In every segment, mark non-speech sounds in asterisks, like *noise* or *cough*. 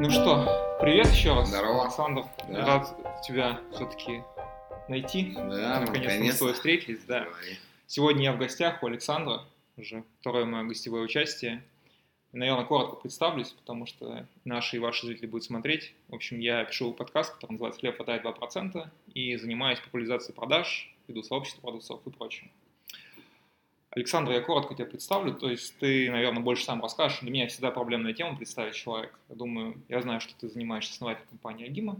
Ну что, привет еще раз. Здорово. Александр. Да. Рад тебя все-таки найти. Да, Наконец-то мы с тобой встретились, да. Говори. Сегодня я в гостях у Александра, уже второе мое гостевое участие. Наверное, коротко представлюсь, потому что наши и ваши зрители будут смотреть. В общем, я пишу подкаст, который называется «Хлеб хватает 2%» и занимаюсь популяризацией продаж, веду сообщество продавцов и прочее. Александр, я коротко тебя представлю, то есть ты, наверное, больше сам расскажешь. Для меня всегда проблемная тема представить человека. Я думаю, я знаю, что ты занимаешься основателем компании Агима,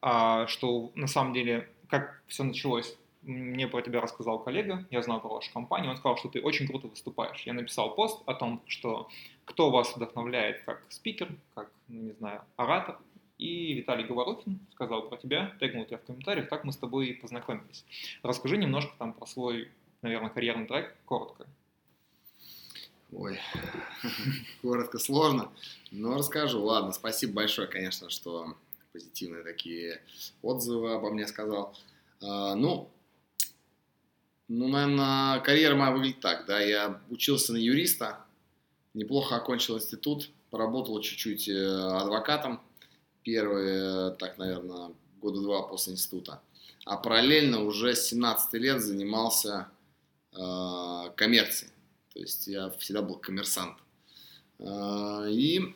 а что на самом деле, как все началось, мне про тебя рассказал коллега, я знал про вашу компанию, он сказал, что ты очень круто выступаешь. Я написал пост о том, что кто вас вдохновляет как спикер, как, ну, не знаю, оратор, и Виталий Говорухин сказал про тебя, тегнул тебя в комментариях, так мы с тобой и познакомились. Расскажи немножко там про свой, наверное, карьерный трек, коротко. Ой, *laughs* коротко сложно, но расскажу. Ладно, спасибо большое, конечно, что позитивные такие отзывы обо мне сказал. А, ну, ну, наверное, карьера моя выглядит так, да, я учился на юриста, неплохо окончил институт, поработал чуть-чуть э, адвокатом, первые, так, наверное, года два после института. А параллельно уже с 17 лет занимался э, коммерцией. То есть я всегда был коммерсант. Э, И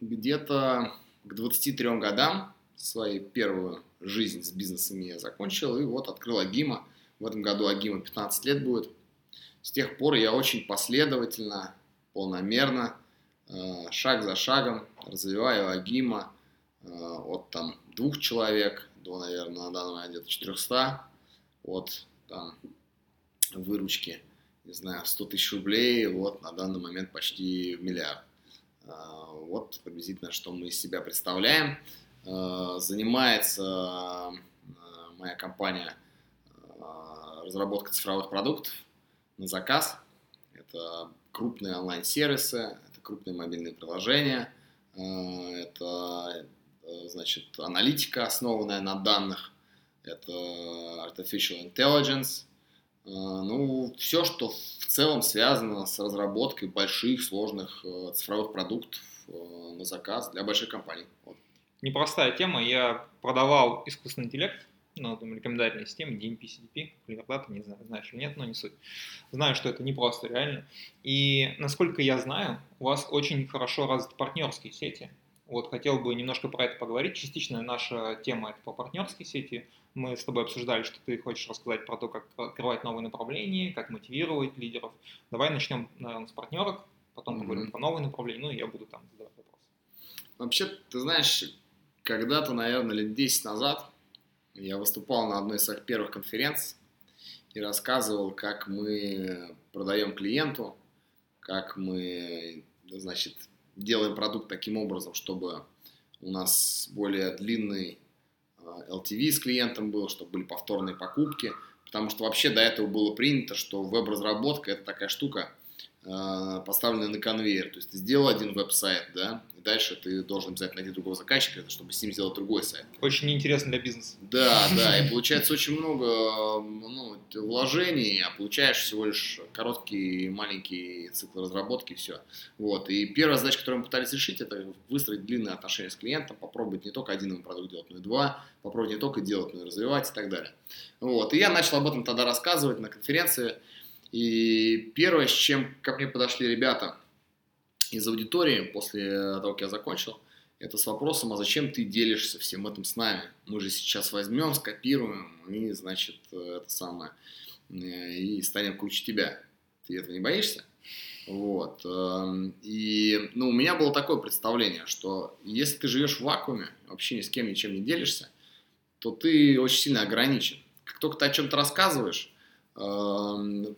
где-то к 23 годам свою первую жизнь с бизнесами я закончил. И вот открыл Агима. В этом году Агима 15 лет будет. С тех пор я очень последовательно, полномерно, э, шаг за шагом развиваю Агима от там двух человек до, наверное, на данный момент где-то 400, от там выручки, не знаю, в 100 тысяч рублей, вот на данный момент почти миллиард. А, Вот приблизительно, что мы из себя представляем. А, Занимается а, моя компания а, разработкой цифровых продуктов на заказ. Это крупные онлайн-сервисы, это крупные мобильные приложения, это, значит, аналитика, основанная на данных, это artificial intelligence, ну, все, что в целом связано с разработкой больших, сложных э, цифровых продуктов э, на заказ для больших компаний. Вот. Непростая тема, я продавал искусственный интеллект, ну, там, рекомендательные системы, DMP, CDP, Clear не знаю, знаешь или нет, но не суть. Знаю, что это непросто, реально. И, насколько я знаю, у вас очень хорошо развиты партнерские сети. Вот, хотел бы немножко про это поговорить. Частично наша тема это по партнерской сети. Мы с тобой обсуждали, что ты хочешь рассказать про то, как открывать новые направления, как мотивировать лидеров. Давай начнем, наверное, с партнерок, потом Мгм. поговорим про новые направления, ну и я буду там задавать вопросы. Вообще, ты знаешь, когда-то, наверное, лет 10 назад я выступал на одной из своих первых конференций и рассказывал, как мы продаем клиенту, как мы, значит, делаем продукт таким образом, чтобы у нас более длинный LTV с клиентом был, чтобы были повторные покупки, потому что вообще до этого было принято, что веб-разработка это такая штука, э, поставленная на конвейер. То есть ты сделал один веб-сайт, да, и дальше ты должен обязательно найти другого заказчика, чтобы с ним сделать другой сайт. Очень неинтересно для бизнеса. Да, да, и получается очень много ну, вложений, а получаешь всего лишь короткий маленький цикл разработки, и все. Вот. И первая задача, которую мы пытались решить, это выстроить длинные отношения с клиентом, попробовать не только один продукт делать, но и два, попробовать не только делать, но и развивать и так далее. Вот. И я начал об этом тогда рассказывать на конференции. И первое, с чем ко мне подошли ребята из аудитории после того, как я закончил, это с вопросом, а зачем ты делишься всем этим с нами? Мы же сейчас возьмем, скопируем и, значит, это самое, э, и станем круче тебя. Ты этого не боишься? Вот. эм, И, ну, у меня было такое представление, что если ты живешь в вакууме, вообще ни с кем ничем не делишься, то ты очень сильно ограничен. Как только ты о чем-то рассказываешь,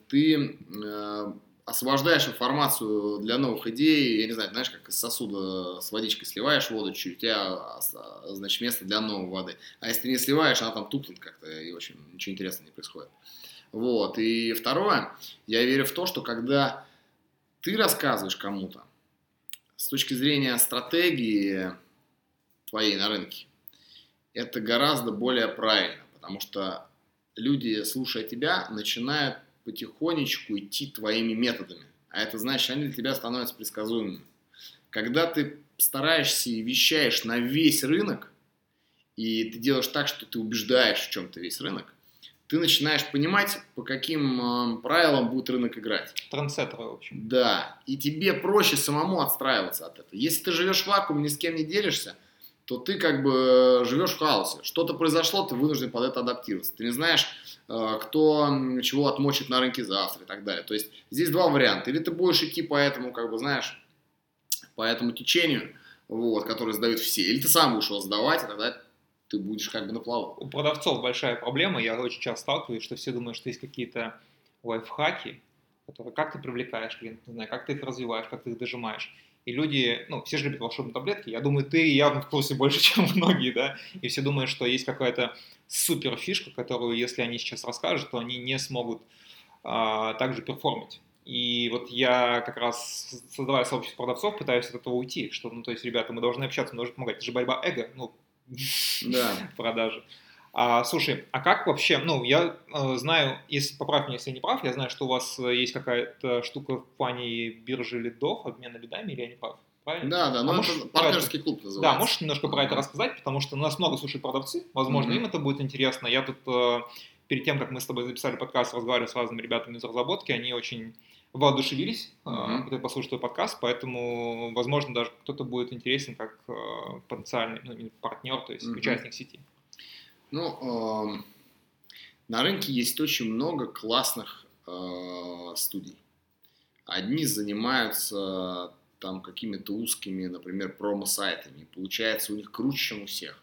ты э, освобождаешь информацию для новых идей, я не знаю, знаешь, как из сосуда с водичкой сливаешь воду чуть, у тебя, а, значит, место для новой воды. А если ты не сливаешь, она там тухнет как-то, и, в общем, ничего интересного не происходит. Вот, и второе, я верю в то, что когда ты рассказываешь кому-то с точки зрения стратегии твоей на рынке, это гораздо более правильно, потому что люди, слушая тебя, начинают потихонечку идти твоими методами. А это значит, они для тебя становятся предсказуемыми. Когда ты стараешься и вещаешь на весь рынок, и ты делаешь так, что ты убеждаешь в чем-то весь рынок, ты начинаешь понимать, по каким э, правилам будет рынок играть. Трансеттеры, в общем. Да, и тебе проще самому отстраиваться от этого. Если ты живешь в вакууме, ни с кем не делишься, то ты как бы живешь в хаосе. Что-то произошло, ты вынужден под это адаптироваться. Ты не знаешь, э, кто чего отмочит на рынке завтра и так далее. То есть здесь два варианта. Или ты будешь идти по этому, как бы, знаешь, по этому течению, вот, который сдают все, или ты сам будешь его сдавать, и тогда ты будешь как бы на плаву. У продавцов большая проблема, я очень часто сталкиваюсь, что все думают, что есть какие-то лайфхаки, которые как ты привлекаешь клиентов, не знаю, как ты их развиваешь, как ты их дожимаешь. И люди, ну, все же любят волшебные таблетки, я думаю, ты явно в курсе больше, *laughs* чем многие, да, и все думают, что есть какая-то супер фишка, которую, если они сейчас расскажут, то они не смогут а, также перформить. И вот я как раз, создавая сообщество продавцов, пытаюсь от этого уйти, что, ну, то есть, ребята, мы должны общаться, мы должны помогать. Это же борьба эго, ну, *laughs* да. продажи. А, слушай, а как вообще, ну, я э, знаю, если поправь меня, если я не прав, я знаю, что у вас э, есть какая-то штука в плане биржи лидов, обмена лидами, или я не прав? Правильно? Да, да, а это партнерский это... клуб называется. Да, можешь немножко про это рассказать, потому что у нас много слушают продавцы, возможно, mm-hmm. им это будет интересно. Я тут э, перед тем, как мы с тобой записали подкаст, разговаривал с разными ребятами из разработки, они очень воодушевились, mm-hmm. когда послушают твой подкаст, поэтому, возможно, даже кто-то будет интересен как э, потенциальный ну, партнер, то есть mm-hmm. участник сети. Ну, э, на рынке есть очень много классных э, студий. Одни занимаются там какими-то узкими, например, промо-сайтами. Получается у них круче, чем у всех.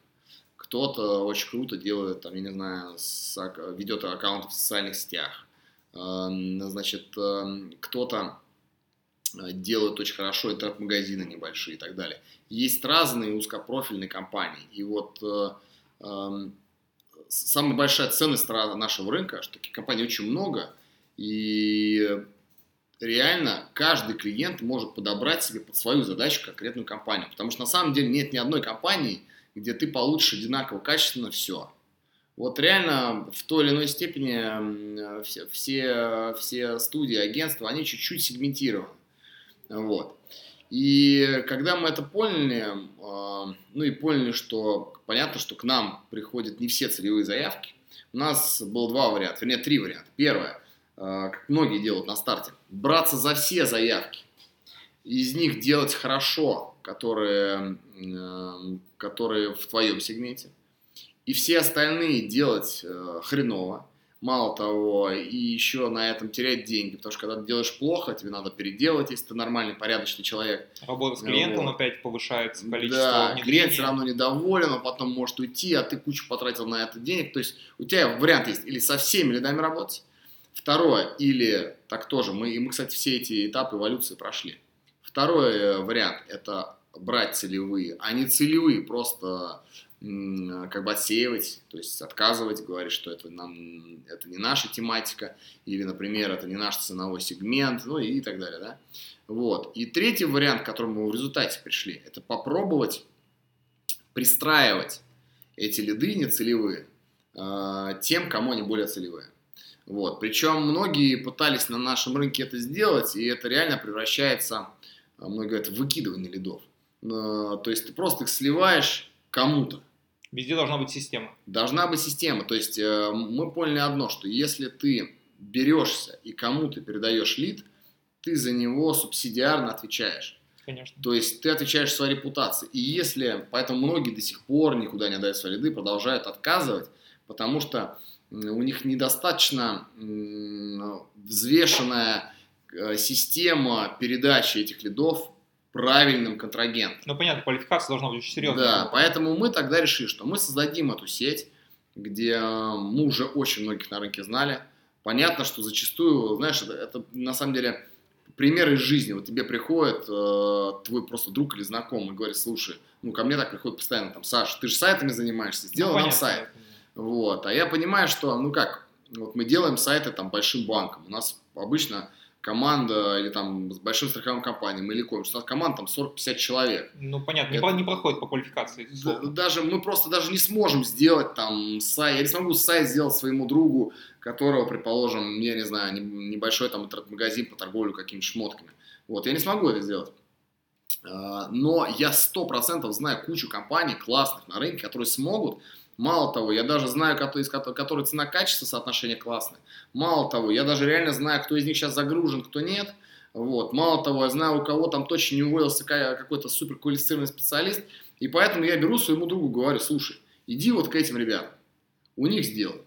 Кто-то очень круто делает, там, я не знаю, с, ведет аккаунты в социальных сетях Эм, значит, эм, кто-то э, делает очень хорошо интернет-магазины небольшие и так далее. Есть разные узкопрофильные компании. И вот э, эм, самая большая ценность нашего рынка, что таких компаний очень много, и реально каждый клиент может подобрать себе под свою задачу конкретную компанию. Потому что на самом деле нет ни одной компании, где ты получишь одинаково качественно все. Вот реально в той или иной степени все, все, все студии, агентства, они чуть-чуть сегментированы. Вот. И когда мы это поняли, а, ну и поняли, что понятно, что к нам приходят не все целевые заявки, у нас было два варианта, вернее три варианта. Первое, а, как многие делают на старте, браться за все заявки, из них делать хорошо, которые, которые в твоем сегменте и все остальные делать э, хреново. Мало того, и еще на этом терять деньги, потому что когда ты делаешь плохо, тебе надо переделать, если ты нормальный, порядочный человек. Работа с клиентом вот. опять повышается, количество Да, клиент все равно недоволен, он потом может уйти, а ты кучу потратил на это денег. То есть у тебя вариант есть или со всеми лидами работать, второе, или так тоже, мы, и мы, кстати, все эти этапы эволюции прошли. Второй э, вариант – это брать целевые, а не целевые, просто как бы отсеивать, то есть отказывать, говорить, что это, нам, это не наша тематика, или, например, это не наш ценовой сегмент, ну и так далее, да. Вот. И третий вариант, к которому мы в результате пришли, это попробовать пристраивать эти лиды нецелевые э, тем, кому они более целевые. Вот. Причем многие пытались на нашем рынке это сделать, и это реально превращается, а, многие говорят, в выкидывание лидов. То есть ты просто их сливаешь кому-то. Везде должна быть система. Должна быть система. То есть э, мы поняли одно, что если ты берешься и кому-то передаешь лид, ты за него субсидиарно отвечаешь. Конечно. То есть ты отвечаешь своей репутации. И если, поэтому многие до сих пор никуда не отдают свои лиды, продолжают отказывать, потому что у них недостаточно взвешенная э, система передачи этих лидов правильным контрагентом. Ну, понятно, квалификация должна быть очень серьезная. Да, поэтому мы тогда решили, что мы создадим эту сеть, где мы уже очень многих на рынке знали. Понятно, что зачастую, знаешь, это, это на самом деле пример из жизни. Вот тебе приходит э, твой просто друг или знакомый и говорит, слушай, ну ко мне так приходит постоянно, там, Саша, ты же сайтами занимаешься, сделай ну, нам сайт. Вот, а я понимаю, что, ну как, вот мы делаем сайты там большим банком. У нас обычно команда или там с большим страховым компанией или у нас команда там 40-50 человек. Ну, понятно, Это, не, проходит по квалификации. даже мы просто даже не сможем сделать там сайт, я не смогу сайт сделать своему другу, которого, предположим, я не знаю, небольшой там интернет-магазин по торговле какими-то шмотками. Вот, я не смогу это сделать. А, но я сто процентов знаю кучу компаний классных на рынке, которые смогут Мало того, я даже знаю, из которой цена-качество соотношение классное. Мало того, я даже реально знаю, кто из них сейчас загружен, кто нет. Вот. Мало того, я знаю, у кого там точно не уволился какой-то супер квалифицированный специалист. И поэтому я беру своему другу, говорю, слушай, иди вот к этим ребятам, у них сделай.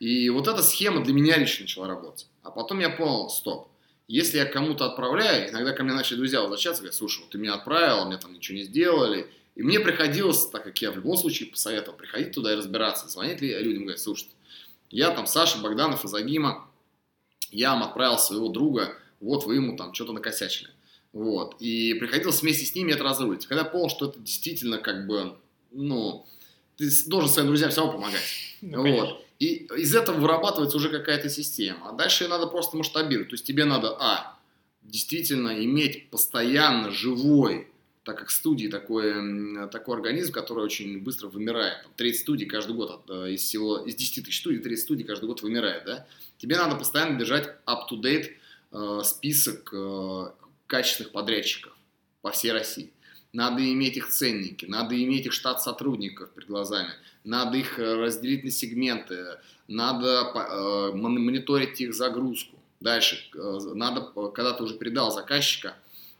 И вот эта схема для меня лично начала работать. А потом я понял, стоп, если я кому-то отправляю, иногда ко мне начали друзья возвращаться, говорят, слушай, вот ты меня отправил, мне там ничего не сделали. И мне приходилось, так как я в любом случае посоветовал, приходить туда и разбираться, звонить ли людям, говорить, слушайте, я там Саша Богданов из Агима, я вам отправил своего друга, вот вы ему там что-то накосячили. Вот. И приходилось вместе с ними это разрулить. Когда понял, что это действительно как бы, ну, ты должен своим друзьям все равно помогать. Ну, вот. И из этого вырабатывается уже какая-то система. А дальше ее надо просто масштабировать. То есть тебе надо, а, действительно иметь постоянно живой, так как студии такой, такой организм, который очень быстро вымирает. Там 30 студий каждый год, э, из всего, из 10 тысяч студий 30 студий каждый год вымирает, да? Тебе надо постоянно держать up-to-date э, список э, качественных подрядчиков по всей России. Надо иметь их ценники, надо иметь их штат сотрудников перед глазами, надо их э, разделить на сегменты, надо э, мониторить их загрузку. Дальше, э, надо, когда ты уже передал заказчика,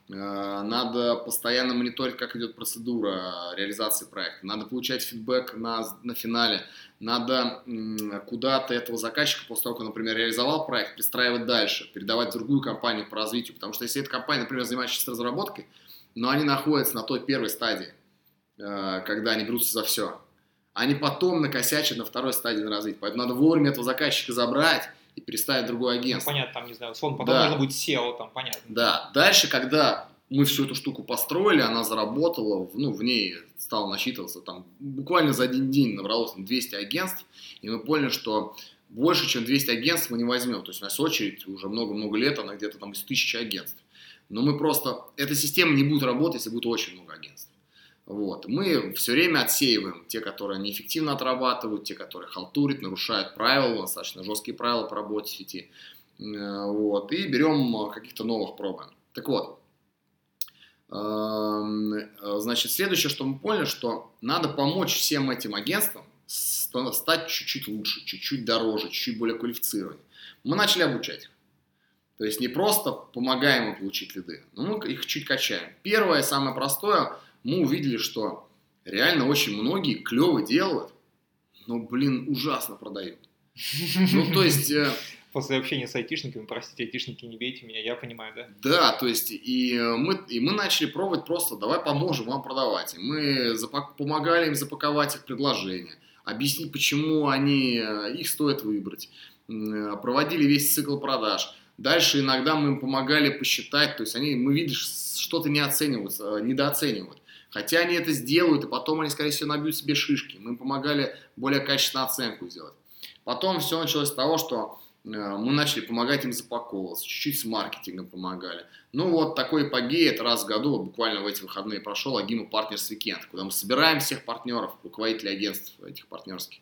надо постоянно мониторить, как идет процедура реализации проекта, надо получать фидбэк на, на финале, надо куда-то этого заказчика после того, как, например, реализовал проект, пристраивать дальше, передавать в другую компанию по развитию, потому что если эта компания, например, занимающаяся разработкой, но они находятся на той первой стадии, э, когда они берутся за все. Они потом накосячат на второй стадии на развитие. Поэтому надо вовремя этого заказчика забрать и переставить другое агентство. Ну, понятно, там, не знаю, условно, потом да. нужно будет SEO, там, понятно. Да. Дальше, когда мы всю эту штуку построили, она заработала, ну, в ней стало насчитываться, там, буквально за один день набралось там, 200 агентств, и мы поняли, что больше, чем 200 агентств мы не возьмем. То есть у нас очередь уже много-много лет, она где-то там из тысячи агентств. Но мы просто, эта система не будет работать, если будет очень много агентств. Вот. Мы все время отсеиваем те, которые неэффективно отрабатывают, те, которые халтурят, нарушают правила, достаточно жесткие правила по работе сети. Э, вот. И берем каких-то новых пробуем. Так вот, эм, значит, следующее, что мы поняли, что надо помочь всем этим агентствам стать чуть-чуть лучше, чуть-чуть дороже, чуть-чуть более квалифицированнее. Мы начали обучать их. То есть не просто помогаем им получить лиды, но мы их чуть качаем. Первое, самое простое, мы увидели, что реально очень многие клево делают, но, блин, ужасно продают. Ну, то есть... Э, После общения с айтишниками, простите, айтишники, не бейте меня, я понимаю, да? Да, то есть и мы, и мы начали пробовать просто, давай поможем вам продавать. И мы запак, помогали им запаковать их предложения, объяснить, почему они, э, их стоит выбрать, э, проводили весь цикл продаж Дальше иногда мы им помогали посчитать, то есть они, мы видим, что-то не оценивают, недооценивают. Хотя они это сделают, и потом они, скорее всего, набьют себе шишки. Мы им помогали более качественную оценку сделать. Потом все началось с того, что э, мы начали помогать им запаковываться, чуть-чуть с маркетингом помогали. Ну вот такой эпогей, это раз в году, буквально в эти выходные прошел Агима Партнерс Weekend, куда мы собираем всех партнеров, руководителей агентств этих партнерских.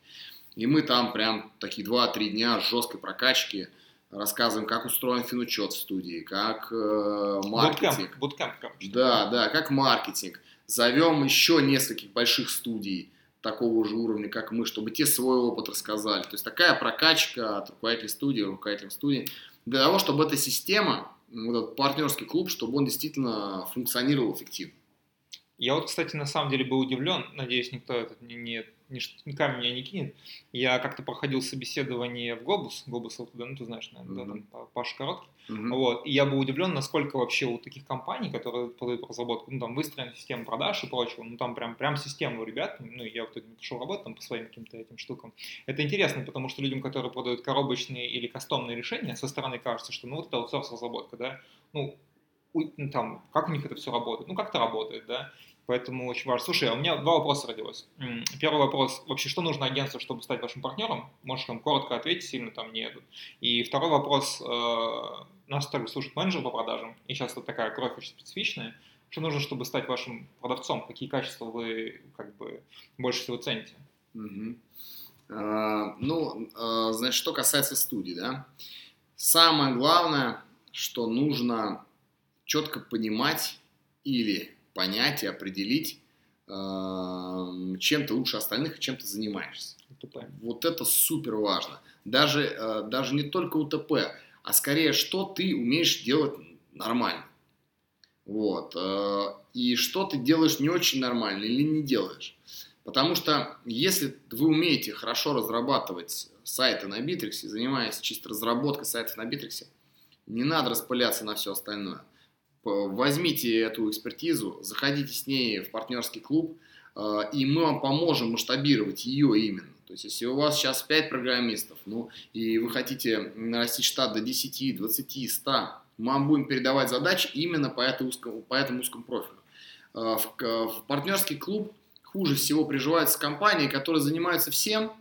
И мы там прям такие 2-3 дня жесткой прокачки – рассказываем, как устроен финучет в студии, как э, маркетинг. Bootcamp, bootcamp, да, да, как маркетинг. Зовем еще нескольких больших студий такого же уровня, как мы, чтобы те свой опыт рассказали. То есть такая прокачка от руководителей студии, руководителям студии, для того, чтобы эта система, вот этот партнерский клуб, чтобы он действительно функционировал эффективно. Я вот, кстати, на самом деле был удивлен, надеюсь, никто это не, не ни камень меня не кинет. Я как-то проходил собеседование в Глобус, Глобус туда, ну ты знаешь, наверное, mm-hmm. да, там Паша Короткий. Mm-hmm. Вот, и я был удивлен, насколько вообще у таких компаний, которые подают разработку, ну там выстроена система продаж и прочего, ну там прям, прям система у ребят, ну я вот не пошел работать там по своим каким-то этим штукам. Это интересно, потому что людям, которые продают коробочные или кастомные решения, со стороны кажется, что ну вот это аутсорс разработка, да, ну, ну там, как у них это все работает? Ну, как-то работает, да. Поэтому очень важно. Слушай, а у меня два вопроса родилось. Первый вопрос. Вообще, что нужно агентству, чтобы стать вашим партнером? Можешь там коротко ответить, сильно там не. И второй вопрос. Э, нас также слушает менеджер по продажам, и сейчас это такая кровь очень специфичная. Что нужно, чтобы стать вашим продавцом? Какие качества вы как бы больше всего цените? Угу. А, ну, а, значит, что касается студии, да, самое главное, что нужно четко понимать, или понять и определить, э, чем ты лучше остальных и чем ты занимаешься. УТП. Вот это супер важно. Даже, э, даже не только УТП, а скорее, что ты умеешь делать нормально. Вот. Э, и что ты делаешь не очень нормально или не делаешь. Потому что если вы умеете хорошо разрабатывать сайты на Битриксе, занимаясь чисто разработкой сайтов на Битриксе, не надо распыляться на все остальное. Возьмите эту экспертизу, заходите с ней в партнерский клуб, э, и мы вам поможем масштабировать ее именно. То есть, если у вас сейчас 5 программистов, ну, и вы хотите нарастить штат до 10, 20, 100, мы вам будем передавать задачи именно по, этому узкому, по этому узкому профилю. Э, в, в партнерский клуб хуже всего приживаются компании, которые занимаются всем,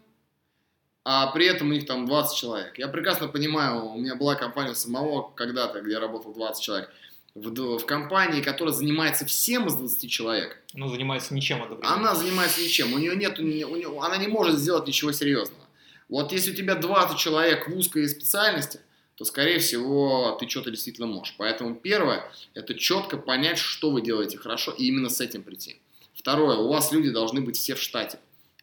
а при этом у них там 20 человек. Я прекрасно понимаю, у меня была компания самого когда-то, где работал 20 человек. В, в компании, которая занимается всем из 20 человек. Ну, занимается ничем одновременно. Она занимается ничем. У нее нет, у нее, она не может сделать ничего серьезного. Вот если у тебя 20 человек в узкой специальности, то, скорее всего, ты что-то действительно можешь. Поэтому первое, это четко понять, что вы делаете хорошо, и именно с этим прийти. Второе, у вас люди должны быть все в штате.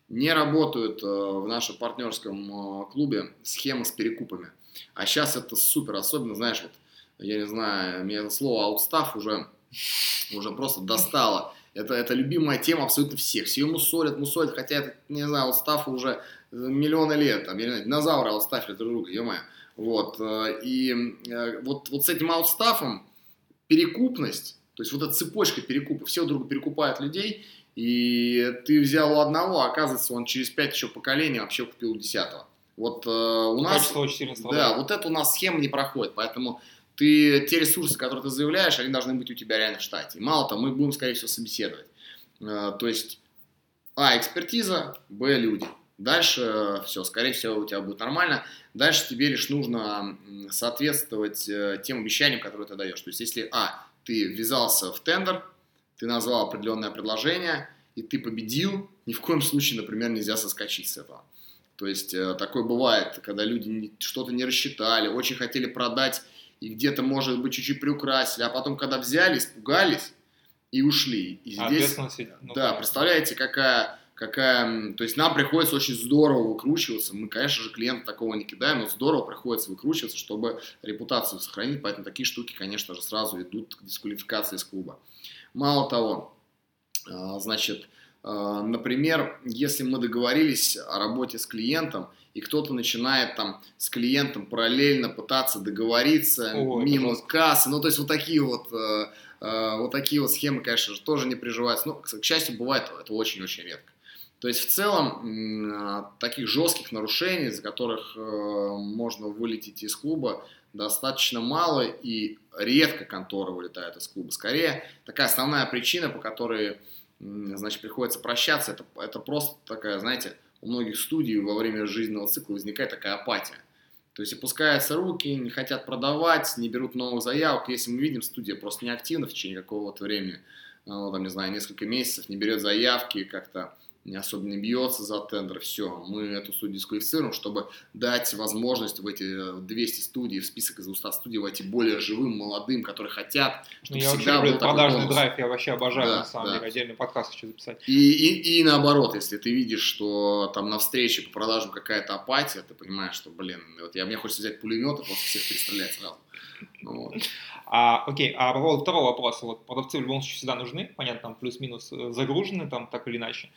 Не работают э, в нашем партнерском э, клубе схемы с перекупами. А сейчас это супер, особенно, знаешь, вот, я не знаю, мне это слово аутстаф уже, уже просто достало. Это, это любимая тема абсолютно всех. Все мусолят, мусолят, хотя это, не знаю, аутстафу уже миллионы лет. Там, я не знаю, динозавры аутстафили друг друга, ё-моё. Вот, э, и вот, вот с этим аутстафом перекупность то есть вот эта цепочка перекупа, все друг друга перекупают людей, и ты взял у одного, а оказывается, он через пять еще поколений вообще купил у десятого. Вот э, у нас... Да, вот это у нас схема не проходит, поэтому ты, те ресурсы, которые ты заявляешь, они должны быть у тебя реально в штате. Мало того, мы будем, скорее всего, собеседовать. Э, то есть, а, экспертиза, б, люди. Дальше э, все, скорее всего, у тебя будет нормально. Дальше тебе лишь нужно соответствовать э, тем обещаниям, которые ты даешь. То есть, если, а, ты ввязался в тендер, ты назвал определенное предложение, и ты победил, ни в коем случае, например, нельзя соскочить с этого. То есть такое бывает, когда люди что-то не рассчитали, очень хотели продать и где-то, может быть, чуть-чуть приукрасили, а потом, когда взяли, испугались и ушли. И а здесь, ну, да, представляете, какая какая... То есть нам приходится очень здорово выкручиваться. Мы, конечно же, клиента такого не кидаем, но здорово приходится выкручиваться, чтобы репутацию сохранить. Поэтому такие штуки, конечно же, сразу идут к дисквалификации из клуба. Мало того, а, значит, например, если мы договорились о работе с клиентом, и кто-то начинает там с клиентом параллельно пытаться договориться О, мимо кассы, ну то есть вот такие вот э, э, вот такие вот схемы, конечно же, тоже не приживаются. Но, к счастью, бывает это очень-очень редко. То есть в целом таких жестких нарушений, за которых э, можно вылететь из клуба, достаточно мало и редко контора вылетает из клуба. Скорее, такая основная причина, по которой значит, приходится прощаться, это, это просто такая, знаете, у многих студий во время жизненного цикла возникает такая апатия. То есть опускаются руки, не хотят продавать, не берут новых заявок. Если мы видим, студия просто неактивна в течение какого-то времени, ну, там, не знаю, несколько месяцев, не берет заявки, как-то особо не бьется за тендер, все, мы эту студию дисквалифицируем, чтобы дать возможность в эти 200 студий, в список из 200 студий войти более живым, молодым, которые хотят, чтобы я всегда был продажный бонус. драйв, я вообще обожаю, да, на самом да. деле, отдельный подкаст еще записать. И, и, и наоборот, если ты видишь, что там на встрече по продажам какая-то апатия, ты понимаешь, что, блин, вот я, мне хочется взять пулемет и просто всех перестрелять сразу. Вот. А, окей, а по поводу второго вопроса, вот продавцы в любом случае всегда нужны, понятно, там плюс-минус э, загружены там так или иначе.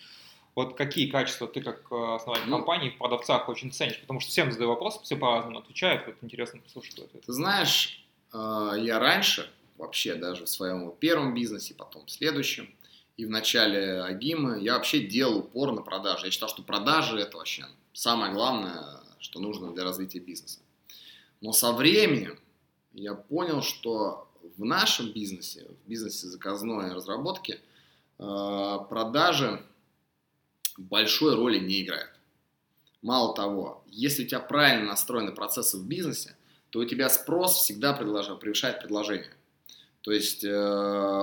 Вот какие качества ты как э, основатель ну, компании в продавцах очень ценишь? Потому что всем задаю вопрос, все по-разному отвечают. Вот интересно послушать ответ. Ты знаешь, э, я раньше, вообще даже в своем первом бизнесе, потом в следующем, и в начале Агимы, я вообще делал упор на продажи. Я считал, что продажи это вообще самое главное, что нужно для развития бизнеса. Но со временем я понял, что в нашем бизнесе, в бизнесе заказной разработки, э, продажи большой роли не играет. Мало того, если у тебя правильно настроены процессы в бизнесе, то у тебя спрос всегда превышает предложение. То есть э,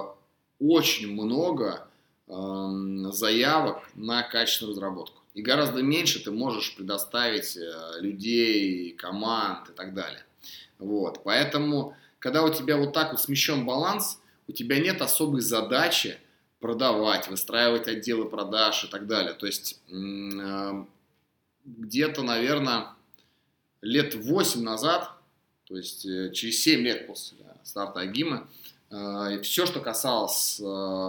очень много э, заявок на качественную разработку. И гораздо меньше ты можешь предоставить э, людей, команд и так далее. Вот. Поэтому, когда у тебя вот так вот смещен баланс, у тебя нет особой задачи продавать, выстраивать отделы продаж и так далее. То есть э, где-то, наверное, лет 8 назад, то есть э, через 7 лет после старта Агима, э, все, что касалось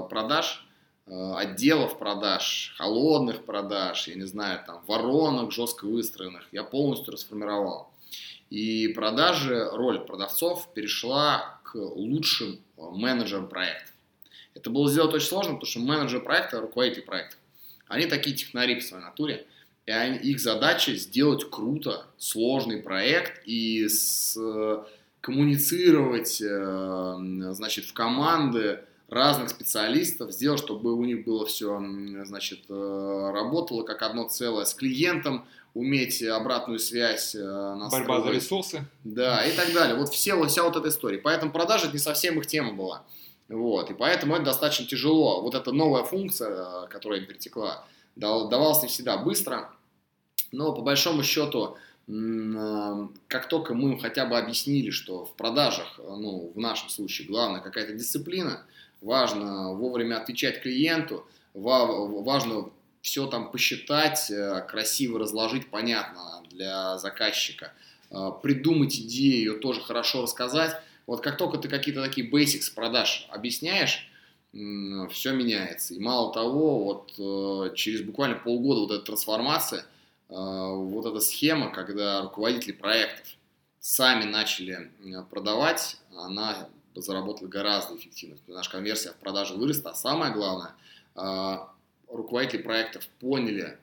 продаж, отделов продаж, холодных продаж, я не знаю, там, воронок жестко выстроенных, я полностью расформировал. И продажи, роль продавцов перешла к лучшим менеджерам проектов. Это было сделать очень сложно, потому что менеджеры проекта, руководители проекта, они такие технари по своей натуре, и они, их задача сделать круто сложный проект и с, коммуницировать, э, значит, в команды разных специалистов, сделать, чтобы у них было все, значит, э, работало как одно целое с клиентом, уметь обратную связь настроить. Э, Борьба за ресурсы. Да, и так далее. Вот все, вся вот эта история. Поэтому продажа это не совсем их тема была. Вот, и поэтому это достаточно тяжело. Вот эта новая функция, которая перетекла, давалась не всегда быстро, но по большому счету, э, как только мы хотя бы объяснили, что в продажах, ну, в нашем случае, главное какая-то дисциплина, важно вовремя отвечать клиенту, важно все там посчитать, э, красиво разложить, понятно для заказчика, э, придумать идею, ее тоже хорошо рассказать, вот как только ты какие-то такие basics продаж объясняешь, все меняется. И мало того, вот э, через буквально полгода вот эта трансформация, вот эта схема, когда руководители проектов сами начали продавать, она заработала гораздо эффективнее. Наша конверсия в продаже выросла, а самое главное, руководители проектов поняли,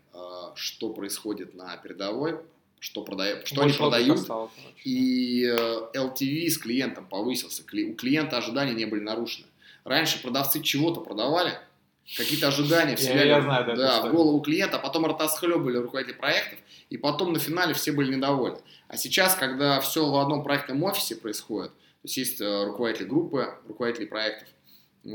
что происходит на передовой, что, продает, что они продают, стало, и LTV э, с клиентом повысился, у клиента ожидания не были нарушены. Раньше продавцы чего-то продавали, какие-то ожидания вселяли я, я знаю, да, да, в голову клиента, а потом ртосхлебали руководители проектов, и потом на финале все были недовольны. А сейчас, когда все в одном проектном офисе происходит, то есть есть э, руководитель группы, руководитель проектов,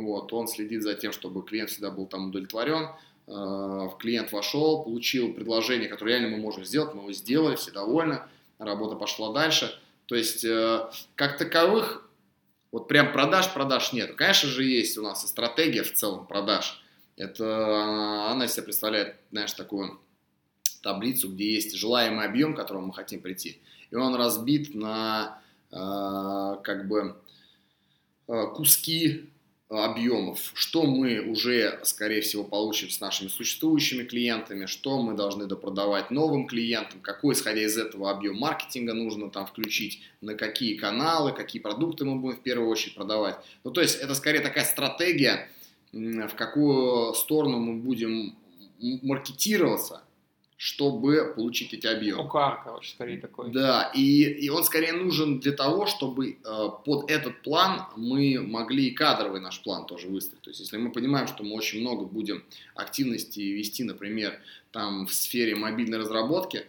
вот, он следит за тем, чтобы клиент всегда был там удовлетворен, Э, клиент вошел, получил предложение, которое реально мы можем сделать, мы его сделали, все довольны, работа пошла дальше. То есть, э, как таковых, вот прям продаж-продаж нет. Конечно же, есть у нас и стратегия в целом продаж. Это она из себя представляет, знаешь, такую таблицу, где есть желаемый объем, к которому мы хотим прийти. И он разбит на э, как бы куски объемов, что мы уже, скорее всего, получим с нашими существующими клиентами, что мы должны допродавать новым клиентам, какой, исходя из этого, объем маркетинга нужно там включить, на какие каналы, какие продукты мы будем в первую очередь продавать. Ну, то есть, это скорее такая стратегия, в какую сторону мы будем маркетироваться, чтобы получить эти объемы. ОКР, короче, скорее такой. Да, и, и он скорее нужен для того, чтобы э, под этот план мы могли и кадровый наш план тоже выстроить. То есть, если мы понимаем, что мы очень много будем активности вести, например, там в сфере мобильной разработки,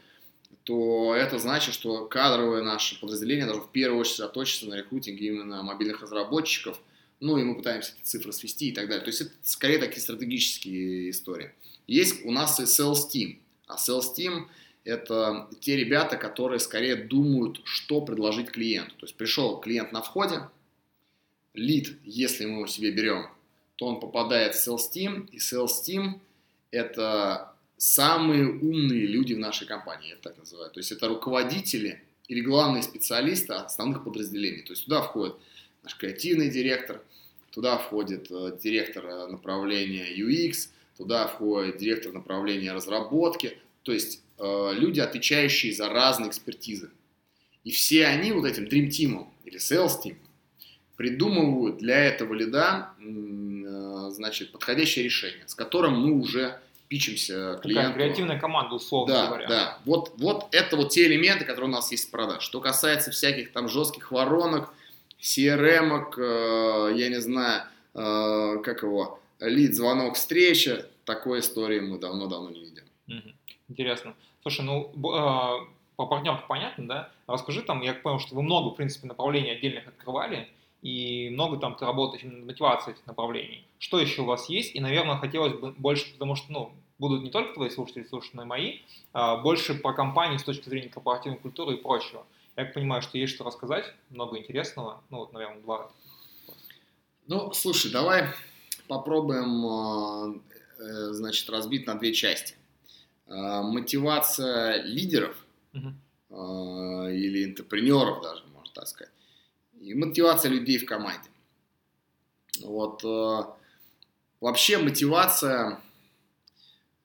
то это значит, что кадровое наше подразделение должно в первую очередь заточиться на рекрутинге именно мобильных разработчиков, ну и мы пытаемся эти цифры свести и так далее. То есть это скорее такие стратегические истории. Есть у нас и sales team, а sales team – это те ребята, которые скорее думают, что предложить клиенту. То есть пришел клиент на входе, лид, если мы его себе берем, то он попадает в sales team, и sales team – это самые умные люди в нашей компании, я так называю. То есть это руководители или главные специалисты основных подразделений. То есть туда входит наш креативный директор, туда входит э, директор э, направления UX, туда входит директор направления разработки, то есть э, люди, отвечающие за разные экспертизы. И все они вот этим Dream Team или Sales Team придумывают для этого лида э, значит, подходящее решение, с которым мы уже пичемся клиенту. Такая креативная команда, условно да, говоря. Да, вот, вот это вот те элементы, которые у нас есть в продаж. Что касается всяких там жестких воронок, CRM, э, я не знаю, э, как его, лид, звонок, встреча, такой истории мы давно-давно не видим. Интересно. Слушай, ну, э, по партнерке понятно, да? Расскажи там, я понял, что вы много, в принципе, направлений отдельных открывали, и много там ты работаешь над мотивацией этих направлений. Что еще у вас есть? И, наверное, хотелось бы больше, потому что, ну, будут не только твои слушатели слушать, но и мои, а больше про компанию с точки зрения корпоративной культуры и прочего. Я понимаю, что есть что рассказать, много интересного. Ну, вот, наверное, два Ну, слушай, давай попробуем, э, значит, разбить на две части. Мотивация лидеров угу. или интерпренеров даже, можно так сказать, и мотивация людей в команде. Вот вообще мотивация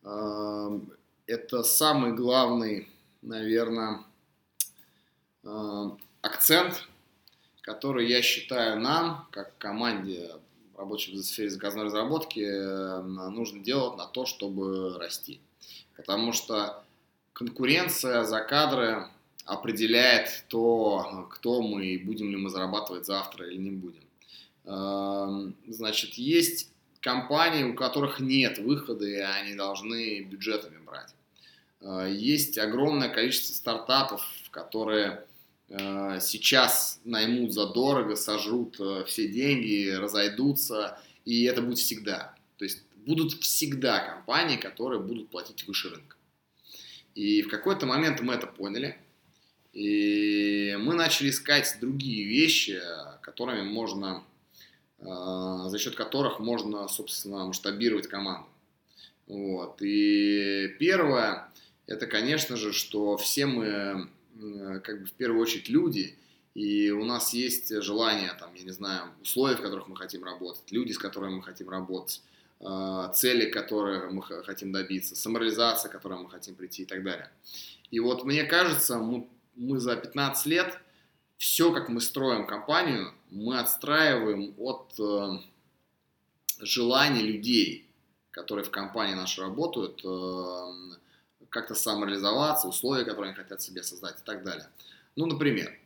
это самый главный, наверное, акцент, который я считаю нам, как команде рабочих в сфере заказной разработки, э, нужно делать на то, чтобы расти. Потому что конкуренция за кадры определяет то, кто мы будем ли мы зарабатывать завтра или не будем. Эм, значит, есть компании, у которых нет выхода, и они должны бюджетами брать. Э, есть огромное количество стартапов, которые сейчас наймут задорого, сожрут э, все деньги, разойдутся, и это будет всегда. То есть будут всегда компании, которые будут платить выше рынка. И в какой-то момент мы это поняли, и мы начали искать другие вещи, которыми можно, э, за счет которых можно, собственно, масштабировать команду. Вот. И первое, это, конечно же, что все мы Э, как бы в первую очередь люди, и у нас есть желание, там, я не знаю, условия, в которых мы хотим работать, люди, с которыми мы хотим работать, э, цели, которые мы хотим добиться, самореализация, к которой мы хотим прийти и так далее. И вот мне кажется, мы, мы за 15 лет все, как мы строим компанию, мы отстраиваем от э, желаний людей, которые в компании нашей работают, э, как-то самореализоваться, условия, которые они хотят себе создать и так далее. Ну, например,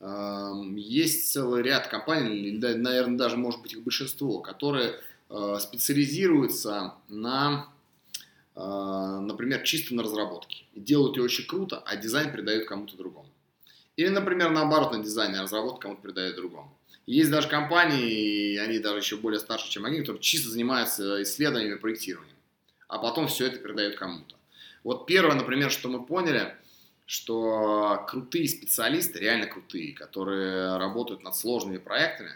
эм, есть целый ряд компаний, наверное, даже, может быть, их большинство, которые э, специализируются на, э, например, чисто на разработке. Делают ее очень круто, а дизайн передают кому-то другому. Или, например, наоборот, на дизайне, а разработку кому-то передают другому. Есть даже компании, они даже еще более старше, чем они, которые чисто занимаются исследованиями и проектированием. А потом все это передают кому-то. Вот первое, например, что мы поняли, что крутые специалисты, реально крутые, которые работают над сложными проектами,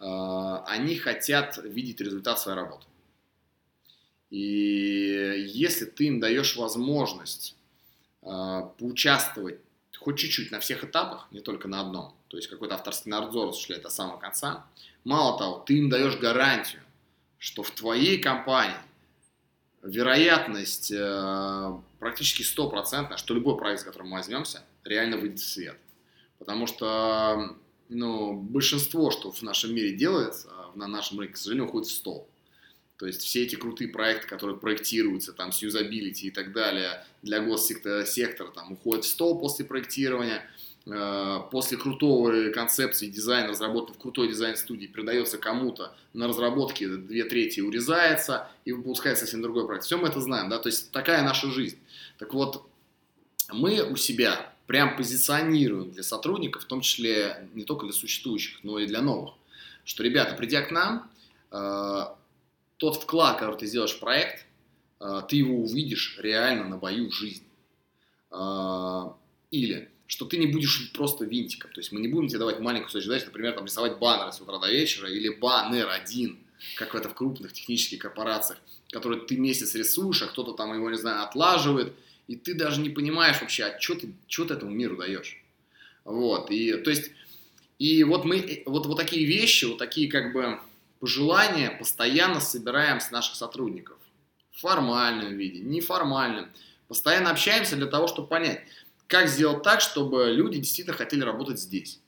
э, они хотят видеть результат своей работы. И если ты им даешь возможность э, поучаствовать хоть чуть-чуть на всех этапах, не только на одном, то есть какой-то авторский надзор осуществляет до самого конца, мало того, ты им даешь гарантию, что в твоей компании вероятность э, практически стопроцентная, что любой проект, с которым мы возьмемся, реально выйдет в свет. Потому что ну, большинство, что в нашем мире делается, на нашем рынке, к сожалению, уходит в стол. То есть все эти крутые проекты, которые проектируются, там, с юзабилити и так далее, для госсектора, там, уходят в стол после проектирования – Э, после крутого концепции дизайна, разработанной в крутой дизайн-студии, передается кому-то на разработке, две трети урезается и выпускается совсем другой проект. Все мы это знаем, да, то есть такая наша жизнь. Так вот, мы у себя прям позиционируем для сотрудников, в том числе не только для существующих, но и для новых, что, ребята, придя к нам, э, тот вклад, который ты сделаешь в проект, э, ты его увидишь реально на бою в жизни. Э, или что ты не будешь просто винтиком. То есть мы не будем тебе давать маленькую задачи, например, там, рисовать баннер с утра до вечера или баннер один, как это в крупных технических корпорациях, которые ты месяц рисуешь, а кто-то там его, не знаю, отлаживает, и ты даже не понимаешь вообще, а что ты, что ты этому миру даешь. Вот, и то есть, и вот мы, вот, вот такие вещи, вот такие как бы пожелания постоянно собираем с наших сотрудников. В формальном виде, неформальном. Постоянно общаемся для того, чтобы понять, как сделать так, чтобы люди действительно хотели работать здесь.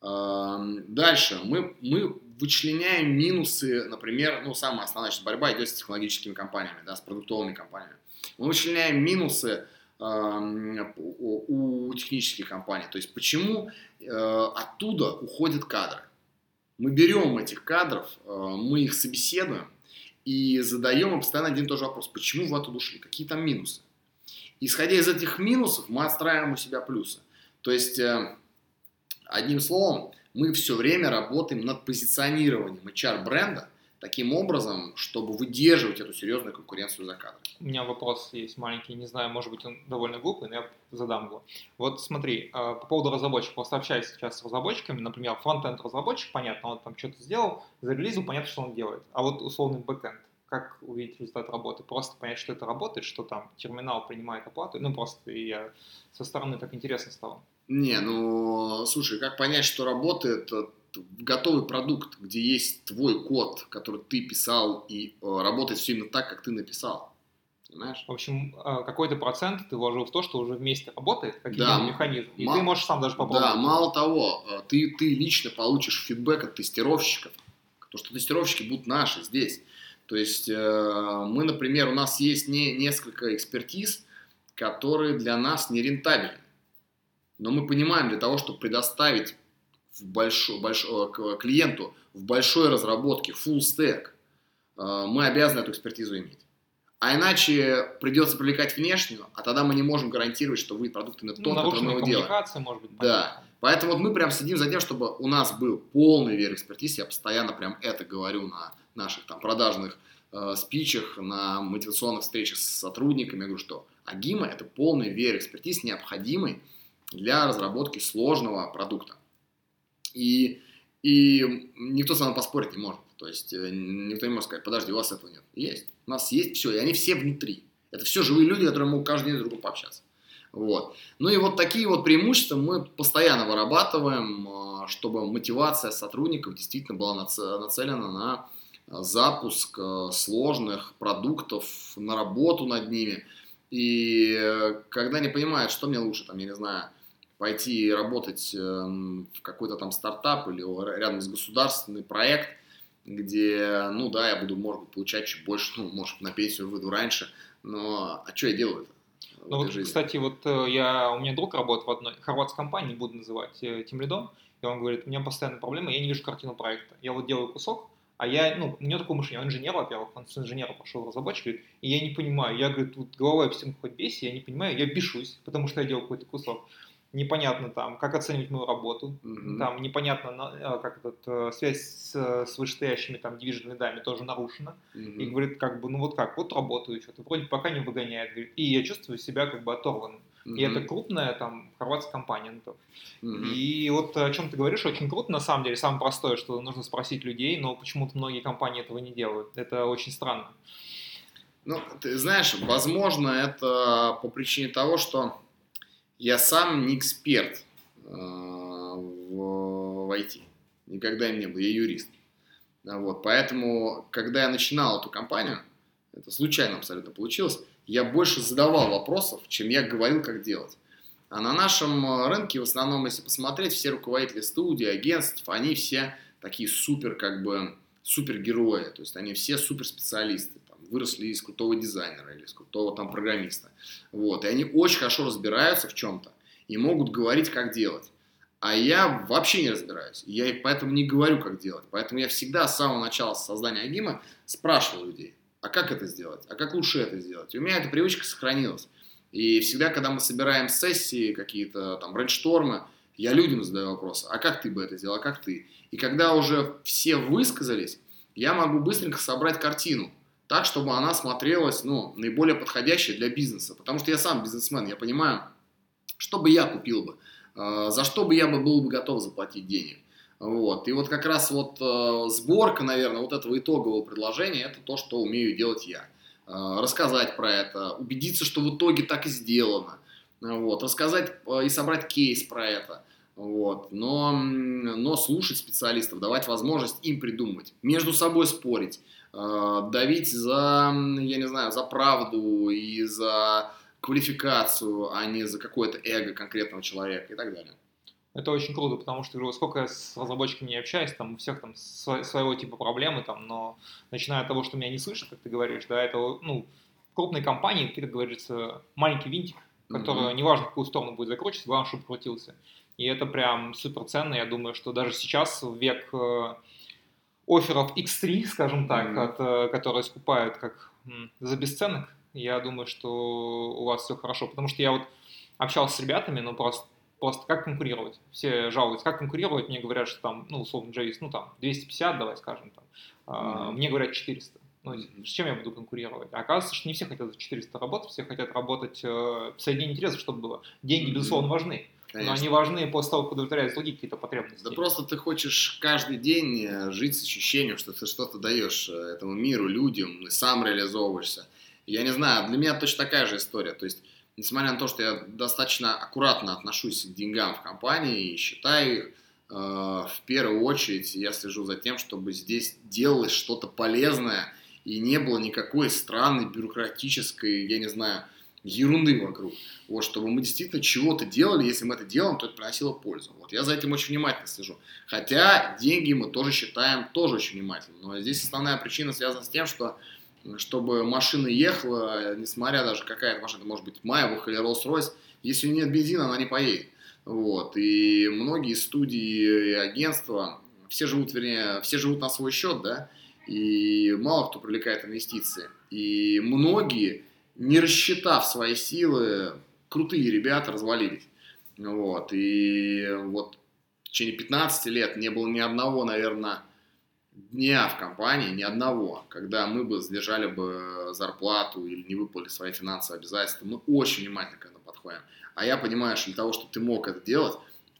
Дальше мы, мы вычленяем минусы, например, ну, самая основная значит, борьба идет с технологическими компаниями, да, с продуктовыми компаниями. Мы вычленяем минусы у, у технических компаний. То есть почему э, оттуда уходят кадры. Мы берем этих кадров, э, мы их собеседуем и задаем им постоянно один и тот же вопрос. Почему вы оттуда ушли? Какие там минусы? Исходя из этих минусов, мы отстраиваем у себя плюсы. То есть, э, одним словом, мы все время работаем над позиционированием HR-бренда таким образом, чтобы выдерживать эту серьезную конкуренцию за кадры? У меня вопрос есть маленький, не знаю, может быть он довольно глупый, но я задам его. Вот смотри, а, по поводу разработчиков, просто общаюсь сейчас с разработчиками, например, фронтенд разработчик, понятно, он там что-то сделал, зарелизил, понятно, что он делает, а вот условный бэкенд, как увидеть результат работы? Просто понять, что это работает, что там терминал принимает оплату, ну просто я со стороны так интересно стало. Не, ну, слушай, как понять, что работает готовый продукт, где есть твой код, который ты писал, и э, работает все именно так, как ты написал. Понимаешь? В общем, э, какой-то процент ты вложил в то, что уже вместе работает, какие-то да, механизмы. И мал... ты можешь сам даже попробовать. Да, мало того, э, ты, ты лично получишь фидбэк от тестировщиков, то что тестировщики будут наши здесь. То есть мы, например, у нас есть не, несколько экспертиз, которые для нас не рентабельны. Но мы понимаем, для того, чтобы предоставить в большой, большой, к клиенту в большой разработке, full stack, э, мы обязаны эту экспертизу иметь. А иначе придется привлекать внешнюю, а тогда мы не можем гарантировать, что выйдет продукт на тот, ну, который мы его делаем. может быть. Понятно. Да. Поэтому вот мы прям следим за тем, чтобы у нас был полный вер экспертиз. Я постоянно прям это говорю на наших там продажных э, спичах, на мотивационных встречах с сотрудниками. Я говорю, что Агима это полный вер экспертиз, необходимый для разработки сложного продукта. И, и никто со мной поспорить не может. То есть э, никто не может сказать, подожди, у вас этого нет. Есть. У нас есть все, и они все внутри. Это все живые люди, которые могут каждый день друг другу пообщаться. Вот. Ну и вот такие вот преимущества мы постоянно вырабатываем, э, чтобы мотивация сотрудников действительно была нацелена на запуск сложных продуктов, на работу над ними. И когда не понимают, что мне лучше, там, я не знаю, пойти работать эм, в какой-то там стартап или рядом с государственный проект, где, ну да, я буду, может быть, получать чуть больше, ну, может, на пенсию выйду раньше, но а что я делаю-то? Ну вот, жизни? кстати, вот э, я, у меня друг работает в одной хорватской компании, буду называть, э, тем лидом, и он говорит, у меня постоянная проблема, я не вижу картину проекта. Я вот делаю кусок, а я, ну, у него такое мышление, он инженер, во-первых, он с инженера пошел разработчик, говорит, и я не понимаю, я, говорит, тут головой стену хоть бейся, я не понимаю, я бешусь, потому что я делал какой-то кусок непонятно там, как оценивать мою работу, mm-hmm. там непонятно, э, как этот, э, связь с, с вышестоящими там division лидами тоже нарушена, mm-hmm. и говорит, как бы, ну вот как, вот работаю что-то, вроде пока не выгоняет, говорит, и я чувствую себя как бы оторванным. Mm-hmm. И это крупная там хорватская компания. Ну, mm-hmm. И вот о чем ты говоришь, очень круто, на самом деле, самое простое, что нужно спросить людей, но почему-то многие компании этого не делают. Это очень странно. Ну, ты знаешь, возможно, это по причине того, что я сам не эксперт э, в, в IT. Никогда им не был. Я юрист. Вот, поэтому, когда я начинал эту компанию, это случайно абсолютно получилось, я больше задавал вопросов, чем я говорил, как делать. А на нашем э, рынке, в основном, если посмотреть, все руководители студий, агентств, они все такие супер, как бы, супергерои. То есть они все суперспециалисты выросли из крутого дизайнера или из крутого там программиста. Вот, и они очень хорошо разбираются в чем-то и могут говорить, как делать. А я вообще не разбираюсь. Я поэтому не говорю, как делать. Поэтому я всегда с самого начала создания Агима спрашивал людей, а как это сделать? А как лучше это сделать? И у меня эта привычка сохранилась. И всегда, когда мы собираем сессии, какие-то там брейнштормы, я людям задаю вопросы, а как ты бы это сделал, а как ты? И когда уже все высказались, я могу быстренько собрать картину так, чтобы она смотрелась, ну, наиболее подходящей для бизнеса. Потому что я сам бизнесмен, я понимаю, что бы я купил бы, э, за что бы я бы был бы готов заплатить денег. Вот. И вот как раз вот э, сборка, наверное, вот этого итогового предложения, это то, что умею делать я. Э, рассказать про это, убедиться, что в итоге так и сделано. Вот. Рассказать и собрать кейс про это. Вот. Но, но слушать специалистов, давать возможность им придумывать, между собой спорить. Э, давить за, я не знаю, за правду и за квалификацию, а не за какое-то эго конкретного человека и так далее. Это очень круто, потому что сколько я с разработчиками не общаюсь, там у всех там своего типа проблемы, там, но начиная от того, что меня не слышат, как ты говоришь, да, это, ну, крупные компании, ты, как говорится, маленький винтик, который, mm-hmm. неважно, в какую сторону будет закручиваться, главное, чтобы крутился. И это прям супер ценно, я думаю, что даже сейчас, в век э, офферов X3, скажем так, mm-hmm. от, э, которые скупают как за бесценок, я думаю, что у вас все хорошо. Потому что я вот общался с ребятами, ну, просто Просто как конкурировать? Все жалуются, как конкурировать? Мне говорят, что там, ну, условно, JS, ну, там, 250, давай скажем, там. Mm-hmm. Мне говорят 400. Ну, с чем я буду конкурировать? А оказывается, что не все хотят за 400 работать, все хотят работать э, в соединении интересов, чтобы было. Деньги, mm-hmm. безусловно, важны. Конечно. Но они важны после того, как удовлетворяют другие какие-то потребности. Да просто ты хочешь каждый день э, жить с ощущением, что ты что-то даешь э, этому миру, людям, и сам реализовываешься. Я не знаю, для меня точно такая же история. То есть, несмотря на то, что я достаточно аккуратно отношусь к деньгам в компании и считаю, э, в первую очередь я слежу за тем, чтобы здесь делалось что-то полезное и не было никакой странной бюрократической, я не знаю, ерунды вокруг. Вот, чтобы мы действительно чего-то делали, если мы это делаем, то это приносило пользу. Вот, я за этим очень внимательно слежу. Хотя деньги мы тоже считаем тоже очень внимательно. Но здесь основная причина связана с тем, что чтобы машина ехала, несмотря даже какая-то машина, может быть, Майбах или Rolls-Royce, если нет бензина, она не поедет. Вот. И многие студии и агентства, все живут, вернее, все живут на свой счет, да, и мало кто привлекает инвестиции. И многие не рассчитав свои силы, крутые ребята развалились. Вот, и вот в течение 15 лет не было ни одного, наверное, дня в компании, ни одного, когда мы бы сдержали бы зарплату или не выполнили свои финансовые обязательства. Мы очень внимательно к этому подходим. А я понимаю, что для того, чтобы ты мог это делать,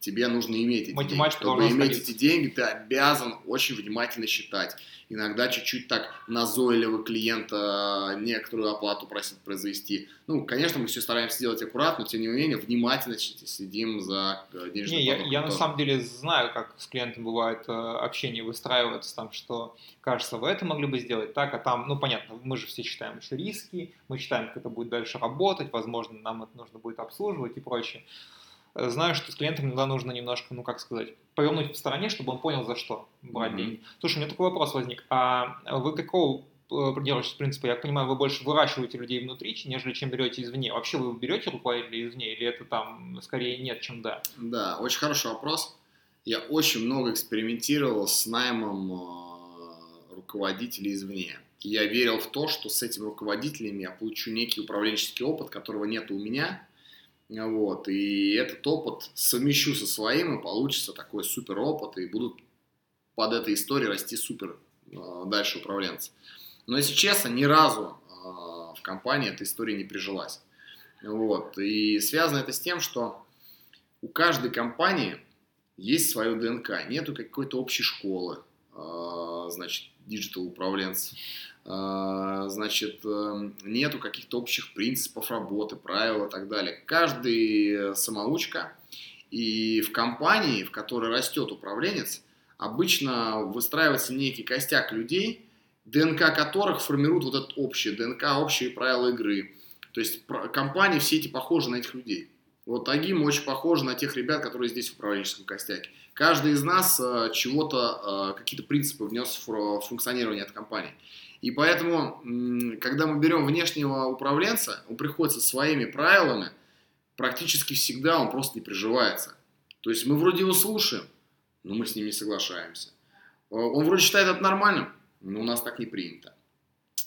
тебе нужно иметь эти деньги. Чтобы иметь эти деньги, ты обязан очень внимательно считать. Иногда чуть-чуть так назойливо клиента некоторую оплату просит произвести. Ну, конечно, мы все стараемся делать аккуратно, но тем не менее внимательно следим за э, денежным Не, я, я на самом деле знаю, как с клиентом бывает э, общение выстраивается, там, что кажется, вы это могли бы сделать так, а там, ну, понятно, мы же все считаем еще риски, мы считаем, как это будет дальше работать, возможно, нам это нужно будет обслуживать и прочее. Э, знаю, что с клиентом иногда нужно немножко, ну как сказать, повернуть в стороне, чтобы он понял, за что брать mm-hmm. деньги. Слушай, у меня такой вопрос возник. А вы какого э, придерживаетесь принципа? Я понимаю, вы больше выращиваете людей внутри, нежели чем берете извне. Вообще вы берете руководителей извне, или это там скорее нет, чем да? Да, очень хороший вопрос. Я очень много экспериментировал с наймом э, руководителей извне. Я верил в то, что с этими руководителями я получу некий управленческий опыт, которого нет у меня, вот, и этот опыт совмещу со своим, и получится такой супер опыт, и будут под этой историей расти супер э, дальше управленцы. Но если честно, ни разу э, в компании эта история не прижилась. Вот, и связано это с тем, что у каждой компании есть свое ДНК, нету какой-то общей школы, э, значит, digital управленцев. А, значит, эм, нету каких-то общих принципов работы, правил и так далее. Каждый самоучка, и в компании, в которой растет управленец, обычно выстраивается некий костяк людей, ДНК которых формирует вот этот общий ДНК, общие правила игры. То есть компании все эти похожи на этих людей. Вот Агим очень похож на тех ребят, которые здесь в управленческом костяке. Каждый из нас э, чего-то, э, какие-то принципы внес в функционирование этой компании. И поэтому, когда мы берем внешнего управленца, он приходит со своими правилами, практически всегда он просто не приживается. То есть мы вроде его слушаем, но мы с ним не соглашаемся. Э, он вроде считает это нормальным, но у нас так не принято.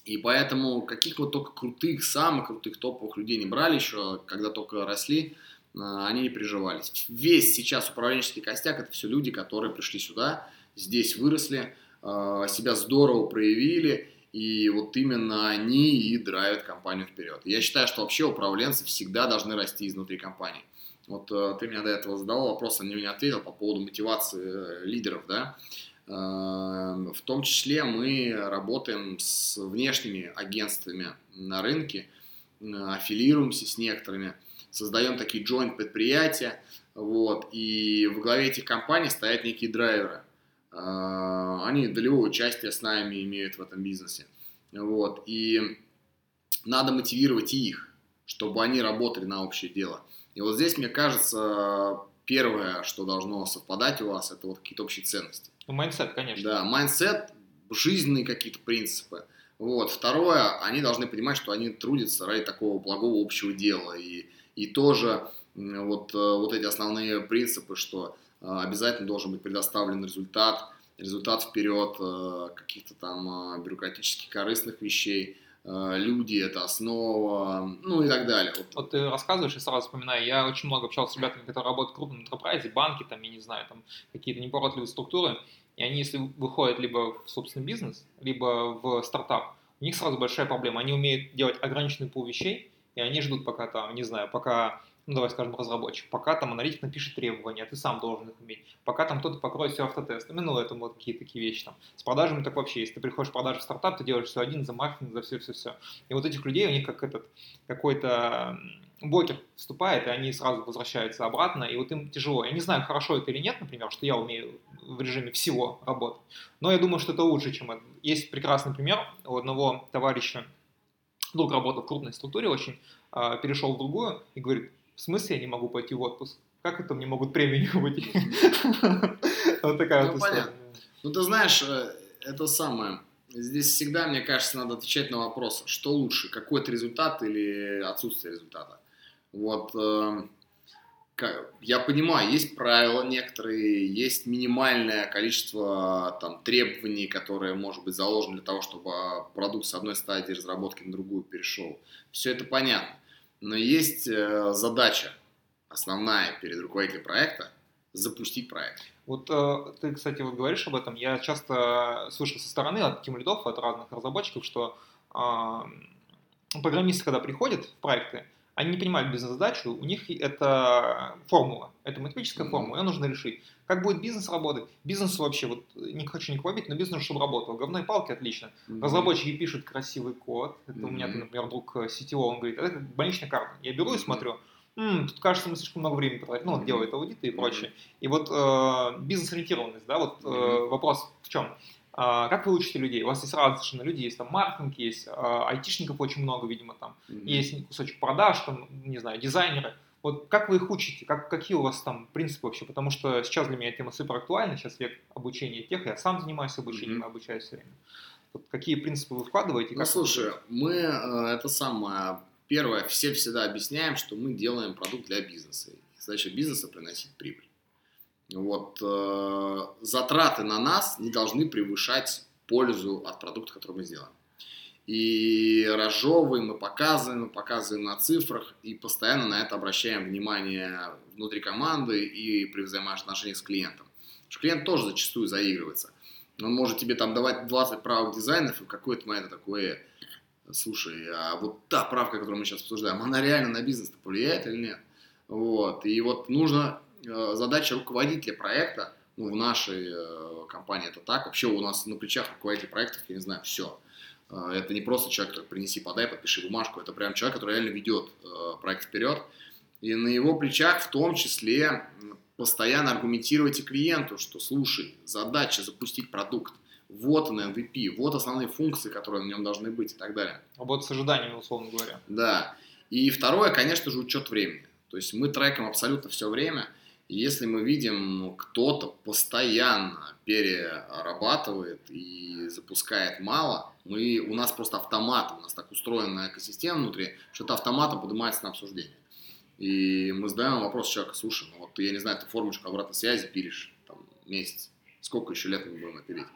И поэтому каких вот только крутых, самых крутых топовых людей не брали еще, когда только росли, э, они не приживались. Весь сейчас управленческий костяк – это все люди, которые пришли сюда, здесь выросли, э, себя здорово проявили, и вот именно они и драйвят компанию вперед. Я считаю, что вообще управленцы всегда должны расти изнутри компании. Вот э, ты меня до этого задал вопрос, а не мне ответил по поводу мотивации э, лидеров, да. Э, в том числе мы работаем с внешними агентствами на рынке, аффилируемся с некоторыми, создаем такие joint предприятия, вот, и в главе этих компаний стоят некие драйверы. А, они долевое участие с нами имеют в этом бизнесе. Вот. И надо мотивировать их, чтобы они работали на общее дело. И вот здесь, мне кажется, первое, что должно совпадать у вас, это вот какие-то общие ценности. Ну, mindset, конечно. Да, mindset, жизненные какие-то принципы. Вот. Второе, они должны понимать, что они трудятся ради такого благого общего дела. И, и тоже вот, э, вот эти основные принципы, что обязательно должен быть предоставлен результат, результат вперед э, каких-то там э, бюрократических корыстных вещей, э, люди это основа, ну и так далее. Вот. вот ты рассказываешь и сразу вспоминаю, я очень много общался с ребятами, которые работают в крупном enterprise, банки, там, я не знаю, там какие-то неповоротливые структуры, и они, если выходят либо в собственный бизнес, либо в стартап, у них сразу большая проблема. Они умеют делать ограниченный пул вещей, и они ждут пока там, не знаю, пока ну давай скажем, разработчик, пока там аналитик напишет требования, ты сам должен их уметь, пока там кто-то покроет все автотестами, ну, это вот какие-то такие вещи там. С продажами так вообще, если ты приходишь в продажи в стартап, ты делаешь все один, за маркетинг, за все-все-все. И вот этих людей, у них как этот, какой-то блокер вступает, и они сразу возвращаются обратно, и вот им тяжело. Я не знаю, хорошо это или нет, например, что я умею в режиме всего работать, но я думаю, что это лучше, чем это. Есть прекрасный пример у одного товарища, долго работал в крупной структуре очень, а, перешел в другую и говорит, в смысле я не могу пойти в отпуск? Как это мне могут премию не выплатить? *laughs* Вот такая вот история. Ну, ты знаешь, э, это самое. Здесь всегда, мне кажется, надо отвечать на вопрос, что лучше, какой-то результат или отсутствие результата. Вот, э, я понимаю, есть правила некоторые, есть минимальное количество там, требований, которые, может быть, заложены для того, чтобы продукт с одной стадии разработки на другую перешел. Все это понятно. Но есть э, задача основная перед руководителем проекта запустить проект. Вот э, ты, кстати, вот говоришь об этом. Я часто слышу со стороны от тем лидов, от разных разработчиков, что программисты, когда приходят в проекты, они не понимают бизнес-задачу, у них это формула, это математическая mm-hmm. формула, ее нужно решить. Как будет бизнес работать? Бизнес вообще, вот не хочу никого бить, но бизнес, чтобы работал. Говной палки отлично. Mm-hmm. Разработчики пишут красивый код. Это mm-hmm. у меня, например, друг CTO, он говорит, это больничная карта. Я беру mm-hmm. и смотрю, М, тут кажется, мы слишком много времени потратили, ну, вот делает аудиты и прочее. И вот э, бизнес-ориентированность, да, вот э, вопрос в чем? А, как вы учите людей? У вас есть разные совершенно люди, есть там маркетинг, есть а, айтишников очень много, видимо, там, mm-hmm. есть кусочек продаж, там, не знаю, дизайнеры. Вот как вы их учите? Как, какие у вас там принципы вообще? Потому что сейчас для меня тема супер актуальна, сейчас век обучения тех, я сам занимаюсь обучением, mm-hmm. обучаюсь все время. Вот какие принципы вы вкладываете? Ну, слушай, мы, э, это самое, первое, все всегда объясняем, что мы делаем продукт для бизнеса. Задача бизнеса приносить прибыль вот, э, затраты на нас не должны превышать пользу от продукта, который мы сделаем. И разжевываем, мы показываем, мы показываем на цифрах и постоянно на это обращаем внимание внутри команды и при взаимоотношениях с клиентом. Потому что клиент тоже зачастую заигрывается. Он может тебе там давать 20 правок дизайнов, и в какой-то момент такое, слушай, а вот та правка, которую мы сейчас обсуждаем, она реально на бизнес повлияет или нет? Вот. И вот нужно Э, задача руководителя проекта, ну, в нашей э, компании это так, вообще у нас на плечах руководитель проектов, я не знаю, все. Э, это не просто человек, который принеси, подай, подпиши бумажку, это прям человек, который реально ведет проект вперед. И на его плечах в том числе постоянно аргументировать и клиенту, что слушай, задача запустить продукт, вот он MVP, вот основные функции, которые на нем должны быть и так далее. Вот с ожиданиями, условно говоря. Да. И второе, конечно же, учет времени. То есть мы трекаем абсолютно все время – если мы видим, кто-то постоянно перерабатывает и запускает мало, мы, у нас просто автомат, у нас так устроена экосистема внутри, что это автоматом поднимается на обсуждение. И мы задаем вопрос человеку, слушай, ну вот я не знаю, ты формочку обратной связи пилишь там, месяц, сколько еще лет мы будем пилить?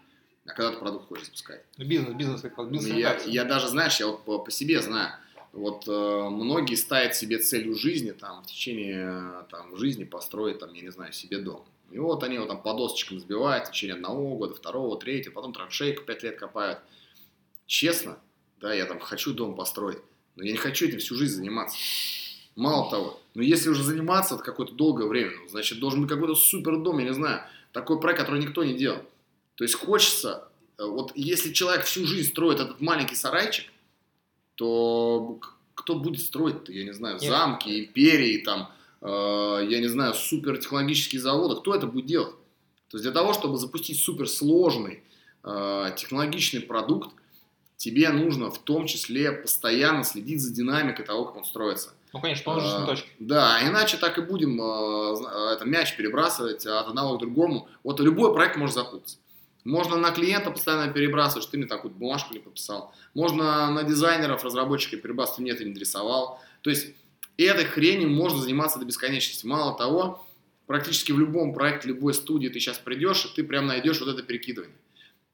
А когда ты продукт хочешь запускать? Ну, бизнес, бизнес, как бизнес. Ну, я, я даже, знаешь, я вот по, по себе знаю, вот э, многие ставят себе целью жизни, там, в течение там, жизни построить, там, я не знаю, себе дом. И вот они его там по досочкам сбивают в течение одного года, второго, третьего, потом траншейку пять лет копают. Честно, да, я там хочу дом построить, но я не хочу этим всю жизнь заниматься. Мало того, но если уже заниматься это какое-то долгое время, ну, значит, должен быть какой-то супер дом, я не знаю, такой проект, который никто не делал. То есть хочется, э, вот если человек всю жизнь строит этот маленький сарайчик, то кто будет строить, я не знаю, Нет. замки, империи, там, э, я не знаю, супертехнологические заводы, кто это будет делать? То есть для того, чтобы запустить суперсложный э, технологичный продукт, тебе нужно в том числе постоянно следить за динамикой того, как он строится. Ну, конечно, положительные э, точки. Да, иначе так и будем э, это мяч перебрасывать от одного к другому. Вот любой проект может запутаться. Можно на клиента постоянно перебрасывать, что ты мне такую бумажку не подписал. Можно на дизайнеров, разработчиков перебрасывать, ты не нарисовал. То есть этой хренью можно заниматься до бесконечности. Мало того, практически в любом проекте, любой студии ты сейчас придешь, и ты прям найдешь вот это перекидывание.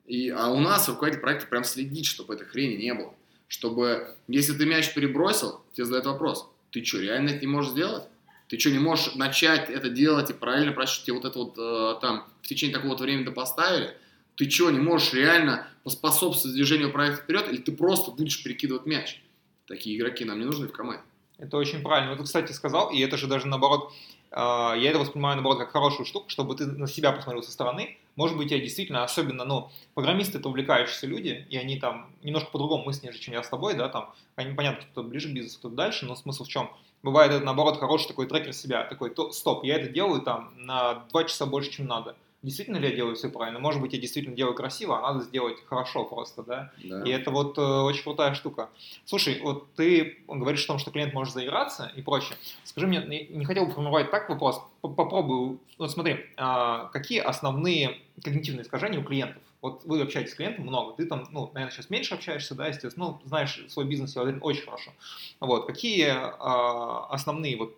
И, а у нас руководитель проекта прям следит, чтобы этой хрени не было. чтобы, если ты мяч перебросил, тебе задают вопрос, ты что, реально это не можешь сделать? Ты что, не можешь начать это делать и правильно просчитать, тебе вот это вот э, там в течение такого-то времени поставили? Ты что, не можешь реально поспособствовать движению проекта вперед, или ты просто будешь перекидывать мяч? Такие игроки нам не нужны в команде. Это очень правильно. Вот ты, кстати, сказал, и это же даже наоборот, э, я это воспринимаю наоборот как хорошую штуку, чтобы ты на себя посмотрел со стороны. Может быть, я действительно, особенно, ну, программисты это увлекающиеся люди, и они там немножко по-другому мыслят, чем я с тобой, да, там, они, понятно, кто ближе к бизнесу, кто дальше, но смысл в чем? Бывает это, наоборот, хороший такой трекер себя, такой, то, стоп, я это делаю там на два часа больше, чем надо действительно ли я делаю все правильно? Может быть, я действительно делаю красиво, а надо сделать хорошо просто, да? да. И это вот э, очень крутая штука. Слушай, вот ты говоришь о том, что клиент может заиграться и прочее. Скажи мне, не хотел бы формировать так вопрос, попробую, вот смотри, э, какие основные когнитивные искажения у клиентов? Вот вы общаетесь с клиентом много, ты там, ну, наверное, сейчас меньше общаешься, да, естественно, ну, знаешь свой бизнес, я уверен, очень хорошо. Вот, какие э, основные вот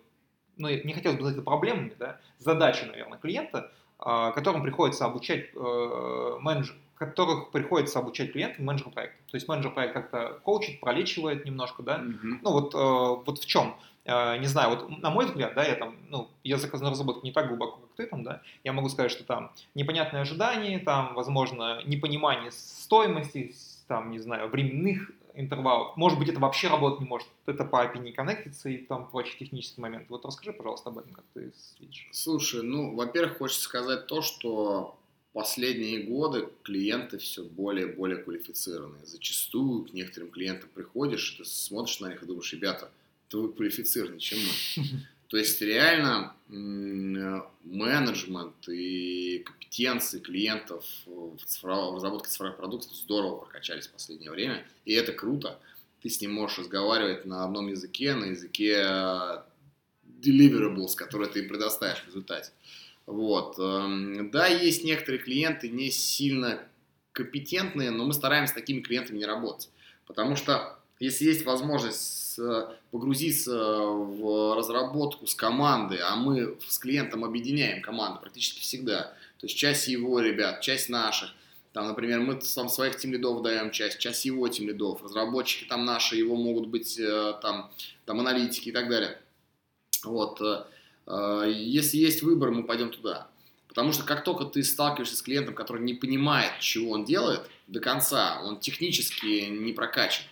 ну, не хотелось бы назвать это проблемами, да, задачи, наверное, клиента, которым приходится обучать э, менеджер, которых приходится обучать клиентам менеджеру проекта. То есть менеджер проект как-то коучит, пролечивает немножко, да. Mm-hmm. Ну вот, э, вот в чем? Э, не знаю, вот на мой взгляд, да, я там, ну, я заказанную разработку не так глубоко, как ты там, да, я могу сказать, что там непонятные ожидания, там, возможно, непонимание стоимости, там, не знаю, временных интервалов. Может быть, это вообще работать не может. Это по API не коннектится и там прочие технические моменты. Вот расскажи, пожалуйста, об этом, как ты видишь. Слушай, ну, во-первых, хочется сказать то, что последние годы клиенты все более и более квалифицированные. Зачастую к некоторым клиентам приходишь, ты смотришь на них и думаешь, ребята, вы квалифицированнее, чем мы. *laughs* То есть реально менеджмент и компетенции клиентов в, цифровой, в разработке цифровых продуктов здорово прокачались в последнее время, и это круто. Ты с ним можешь разговаривать на одном языке, на языке deliverables, которые ты предоставишь в результате. Вот. Эм, да, есть некоторые клиенты не сильно компетентные, но мы стараемся с такими клиентами не работать. Потому что если есть возможность погрузиться в разработку с командой, а мы с клиентом объединяем команду практически всегда, то есть часть его ребят, часть наших, там, например, мы там своих тим лидов даем часть, часть его тим лидов, разработчики там наши, его могут быть э, там, там аналитики и так далее. Вот. Э, э, если есть выбор, мы пойдем туда. Потому что как только ты сталкиваешься с клиентом, который не понимает, чего он делает до конца, он технически не прокачан.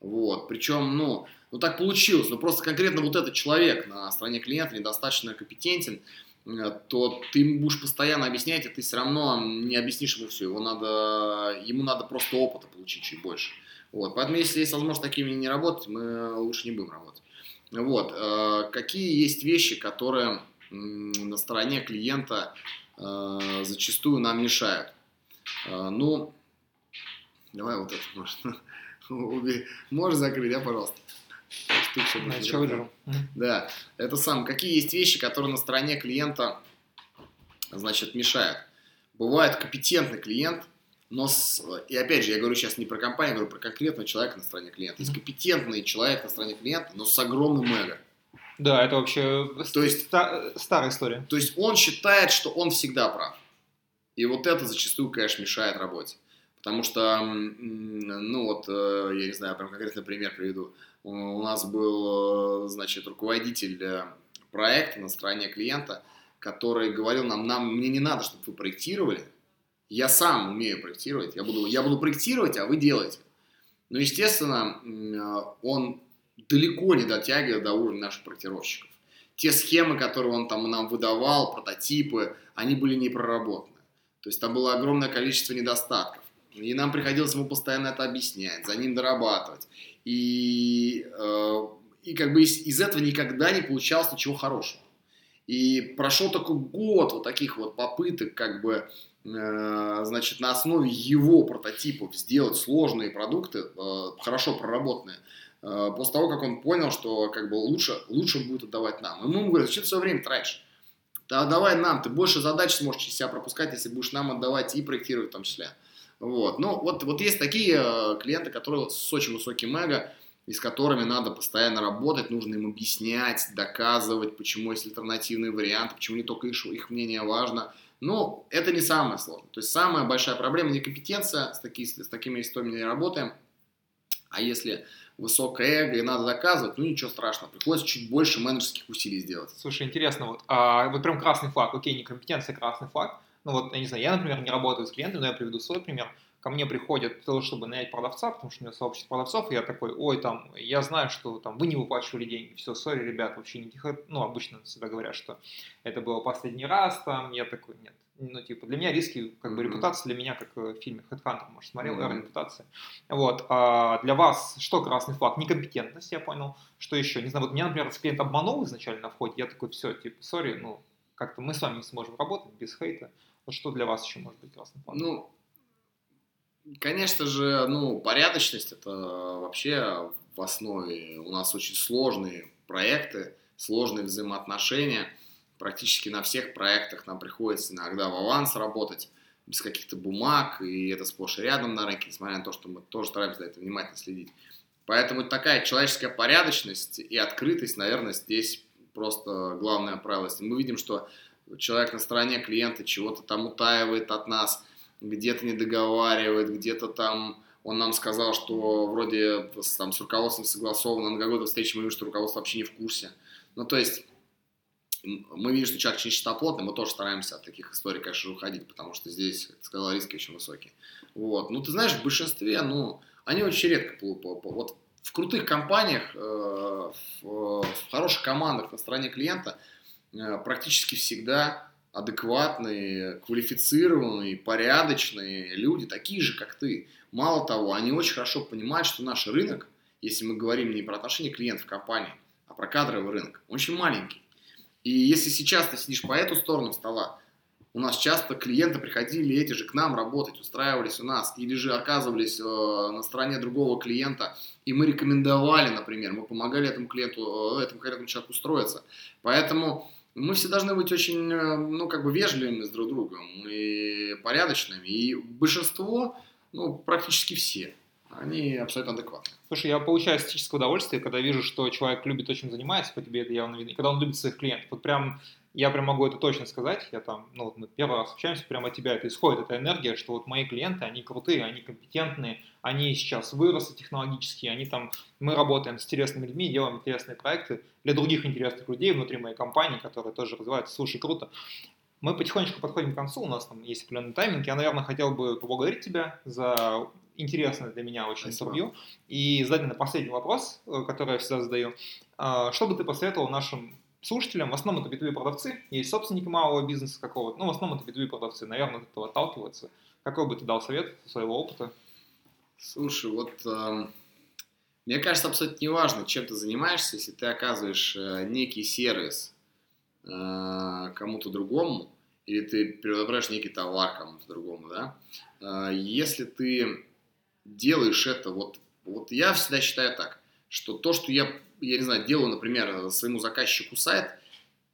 Вот. Причем, ну, ну так получилось, ну просто конкретно вот этот человек на стороне клиента недостаточно компетентен, э, то ты ему будешь постоянно объяснять, и ты все равно не объяснишь ему все. Его надо, ему надо просто опыта получить чуть больше. Вот. Поэтому, если есть возможность такими не работать, мы лучше не будем работать. Вот. Э, какие есть вещи, которые на стороне клиента э, зачастую нам мешают? Ну, давай вот это, может. Можешь закрыть, да, пожалуйста? Да, это сам. Какие есть вещи, которые на стороне клиента, значит, мешают? Бывает компетентный клиент, но с, и опять же, я говорю сейчас не про компанию, я говорю про конкретного человека на стороне клиента. Есть компетентный человек на стороне клиента, но с огромным эго. Да, это вообще то есть, ста- старая история. То есть он считает, что он всегда прав. И вот это зачастую, конечно, мешает работе. Потому что, ну вот, э, я не знаю, прям конкретный пример приведу. У нас был, э, значит, руководитель э, проекта на стороне клиента, который говорил нам, нам, мне не надо, чтобы вы проектировали, я сам умею проектировать, я буду, я буду проектировать, а вы делаете. Но, естественно, он далеко не дотягивает до уровня наших проектировщиков. Те схемы, которые он там нам выдавал, прототипы, они были не проработаны. То есть там было огромное количество недостатков. И нам приходилось ему постоянно это объяснять, за ним дорабатывать. И, э, и как бы из, из этого никогда не получалось ничего хорошего. И прошел такой год вот таких вот попыток, как бы, э, значит, на основе его прототипов сделать сложные продукты, э, хорошо проработанные, э, после того, как он понял, что как бы лучше, лучше будет отдавать нам. И мы ему говорим, зачем ты свое время тратишь? Да, давай нам, ты больше задач сможешь через себя пропускать, если будешь нам отдавать и проектировать в том числе. Вот. Ну, вот, вот есть такие э, клиенты, которые с очень высоким эго, и с которыми надо постоянно работать, нужно им объяснять, доказывать, почему есть альтернативные варианты, почему не только их, их мнение важно. Но это не самое сложное. То есть самая большая проблема некомпетенция, с, таки, с такими историями не работаем. А если высокое эго и надо доказывать, ну ничего страшного, приходится чуть больше менеджерских усилий сделать. Слушай, интересно, вот, а, вот прям красный флаг, окей, некомпетенция, красный флаг, ну вот, я не знаю, я, например, не работаю с клиентами, но я приведу свой пример, ко мне приходят для того, чтобы нанять продавца, потому что у меня сообщество продавцов, и я такой, ой, там, я знаю, что там вы не выплачивали деньги, все, сори, ребят, вообще никаких, ну, обычно всегда говорят, что это было последний раз, там, я такой, нет, ну, типа, для меня риски, как бы, mm-hmm. репутация для меня, как в фильме Headhunter, может, смотрел, mm-hmm. репутация. Вот, а для вас что красный флаг? Некомпетентность, я понял. Что еще? Не знаю, вот меня, например, клиент обманул изначально на входе, я такой, все, типа, сори, ну, как-то мы с вами не сможем работать без хейта. Вот что для вас еще может быть красный флаг? Ну, конечно же, ну, порядочность это вообще в основе. У нас очень сложные проекты, сложные взаимоотношения. Практически на всех проектах нам приходится иногда в аванс работать без каких-то бумаг, и это сплошь и рядом на рынке, несмотря на то, что мы тоже стараемся за это внимательно следить. Поэтому такая человеческая порядочность и открытость, наверное, здесь просто главное правило. Если мы видим, что человек на стороне клиента чего-то там утаивает от нас, где-то не договаривает, где-то там он нам сказал, что вроде там, с руководством согласовано, на какой-то встрече мы видим, что руководство вообще не в курсе. Ну, то есть, мы видим, что человек очень чистоплотный, мы тоже стараемся от таких историй, конечно, уходить, потому что здесь, как ты сказал, риски очень высокие. Вот. Ну, ты знаешь, в большинстве, ну, они очень редко, вот в крутых компаниях, э, в хороших командах на стороне клиента практически всегда адекватные, квалифицированные, порядочные люди, такие же, как ты. Мало того, они очень хорошо понимают, что наш рынок, если мы говорим не про отношение клиентов компании, а про кадровый рынок, очень маленький. И если сейчас ты сидишь по эту сторону стола, у нас часто клиенты приходили эти же к нам работать, устраивались у нас, или же оказывались э, на стороне другого клиента, и мы рекомендовали, например, мы помогали этому клиенту, э, этому конкретному человеку устроиться. Поэтому мы все должны быть очень, э, ну, как бы вежливыми с друг другом и порядочными. И большинство, ну, практически все, они абсолютно адекватны. Слушай, я получаю эстетическое удовольствие, когда вижу, что человек любит то, чем занимается, по тебе это явно видно, и когда он любит своих клиентов. Вот прям я прям могу это точно сказать, я там, ну, вот мы первый раз общаемся, прямо от тебя это исходит, эта энергия, что вот мои клиенты, они крутые, они компетентные, они сейчас выросли технологически, они там, мы работаем с интересными людьми, делаем интересные проекты для других интересных людей внутри моей компании, которые тоже развиваются, слушай, круто. Мы потихонечку подходим к концу, у нас там есть определенный тайминг, я, наверное, хотел бы поблагодарить тебя за интересное для меня очень Спасибо. интервью и задать на последний вопрос, э, который я всегда задаю. А, что бы ты посоветовал нашим слушателям, в основном это B2B продавцы, есть собственники малого бизнеса какого-то, ну, в основном это B2B продавцы, наверное, от этого отталкиваться. Какой бы ты дал совет своего опыта? Слушай, вот э, мне кажется, абсолютно неважно, чем ты занимаешься, если ты оказываешь э, некий сервис э, кому-то другому, или ты предоставляешь некий товар кому-то другому, да, э, если ты делаешь это, вот, вот я всегда считаю так, что то, что я я не знаю, делаю, например, своему заказчику сайт,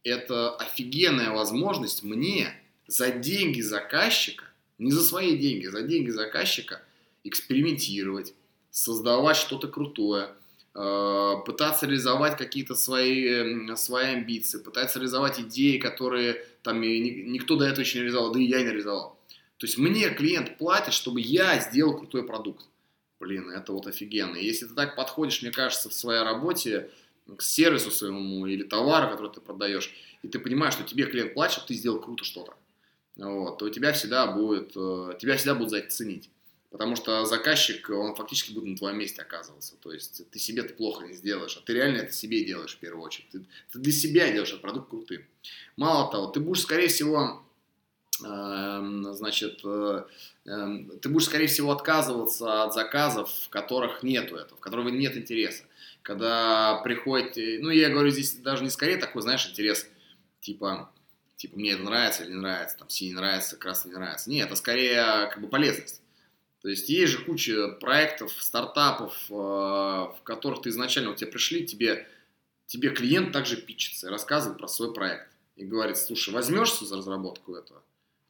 это офигенная возможность мне за деньги заказчика, не за свои деньги, за деньги заказчика экспериментировать, создавать что-то крутое, э, пытаться реализовать какие-то свои, свои амбиции, пытаться реализовать идеи, которые там никто до этого еще не реализовал, да и я не реализовал. То есть мне клиент платит, чтобы я сделал крутой продукт блин, это вот офигенно. Если ты так подходишь, мне кажется, в своей работе к сервису своему или товару, который ты продаешь, и ты понимаешь, что тебе клиент платит, ты сделал круто что-то, вот, то тебя всегда будет, э, тебя всегда будут за это ценить. Потому что заказчик, он фактически будет на твоем месте оказываться. То есть ты себе ты плохо не сделаешь, а ты реально это себе делаешь в первую очередь. Ты, ты для себя делаешь этот продукт крутым. Мало того, ты будешь, скорее всего, значит, э, эм, ты будешь, скорее всего, отказываться от заказов, в которых нету этого, в которых нет интереса. Когда приходит, ну, я говорю здесь даже не скорее такой, знаешь, интерес, типа, типа, мне это нравится или не нравится, там, синий нравится, красный не нравится. Нет, это скорее, как бы, полезность. То есть есть же куча проектов, стартапов, э, в которых ты изначально, вот тебе пришли, тебе, тебе клиент также пичется, рассказывает про свой проект. И говорит, слушай, возьмешься за разработку этого?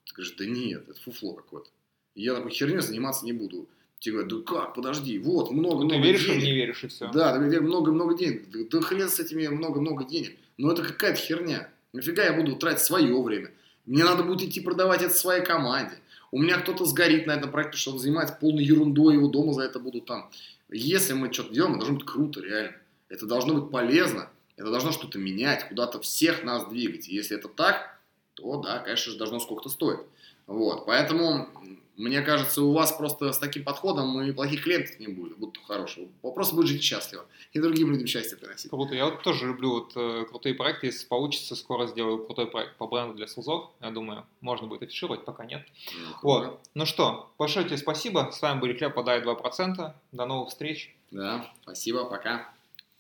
Ты говоришь, да нет, это фуфло какое-то. Я такой херней заниматься не буду. Тебе говорят, да как, подожди, вот, много-много денег. Ты веришь или не веришь, и все. Да, ты много-много денег. Да, да хрен с этими много-много денег. Но это какая-то херня. Нафига я буду тратить свое время? Мне надо будет идти продавать это своей команде. у меня кто-то сгорит на этом проекте, что он занимается полной ерундой, его дома за это будут там. Если мы что-то делаем, это должно быть круто, реально. Это должно быть полезно, это должно что-то менять, куда-то всех нас двигать. И если это так, то да, конечно же, должно сколько-то стоить. Вот, поэтому мне кажется, у вас просто с таким подходом и плохих клиентов не будет, будут хорошие. Просто будет жить счастливо и другим людям счастье приносить. Круто. Я вот тоже люблю вот э, крутые проекты. Если получится, скоро сделаю крутой проект по бренду для СУЗов. Я думаю, можно будет афишировать, пока нет. Ну, Вот. Ну что, большое тебе спасибо. С вами были Клеп Подай 2%. До новых встреч. Да, спасибо, пока.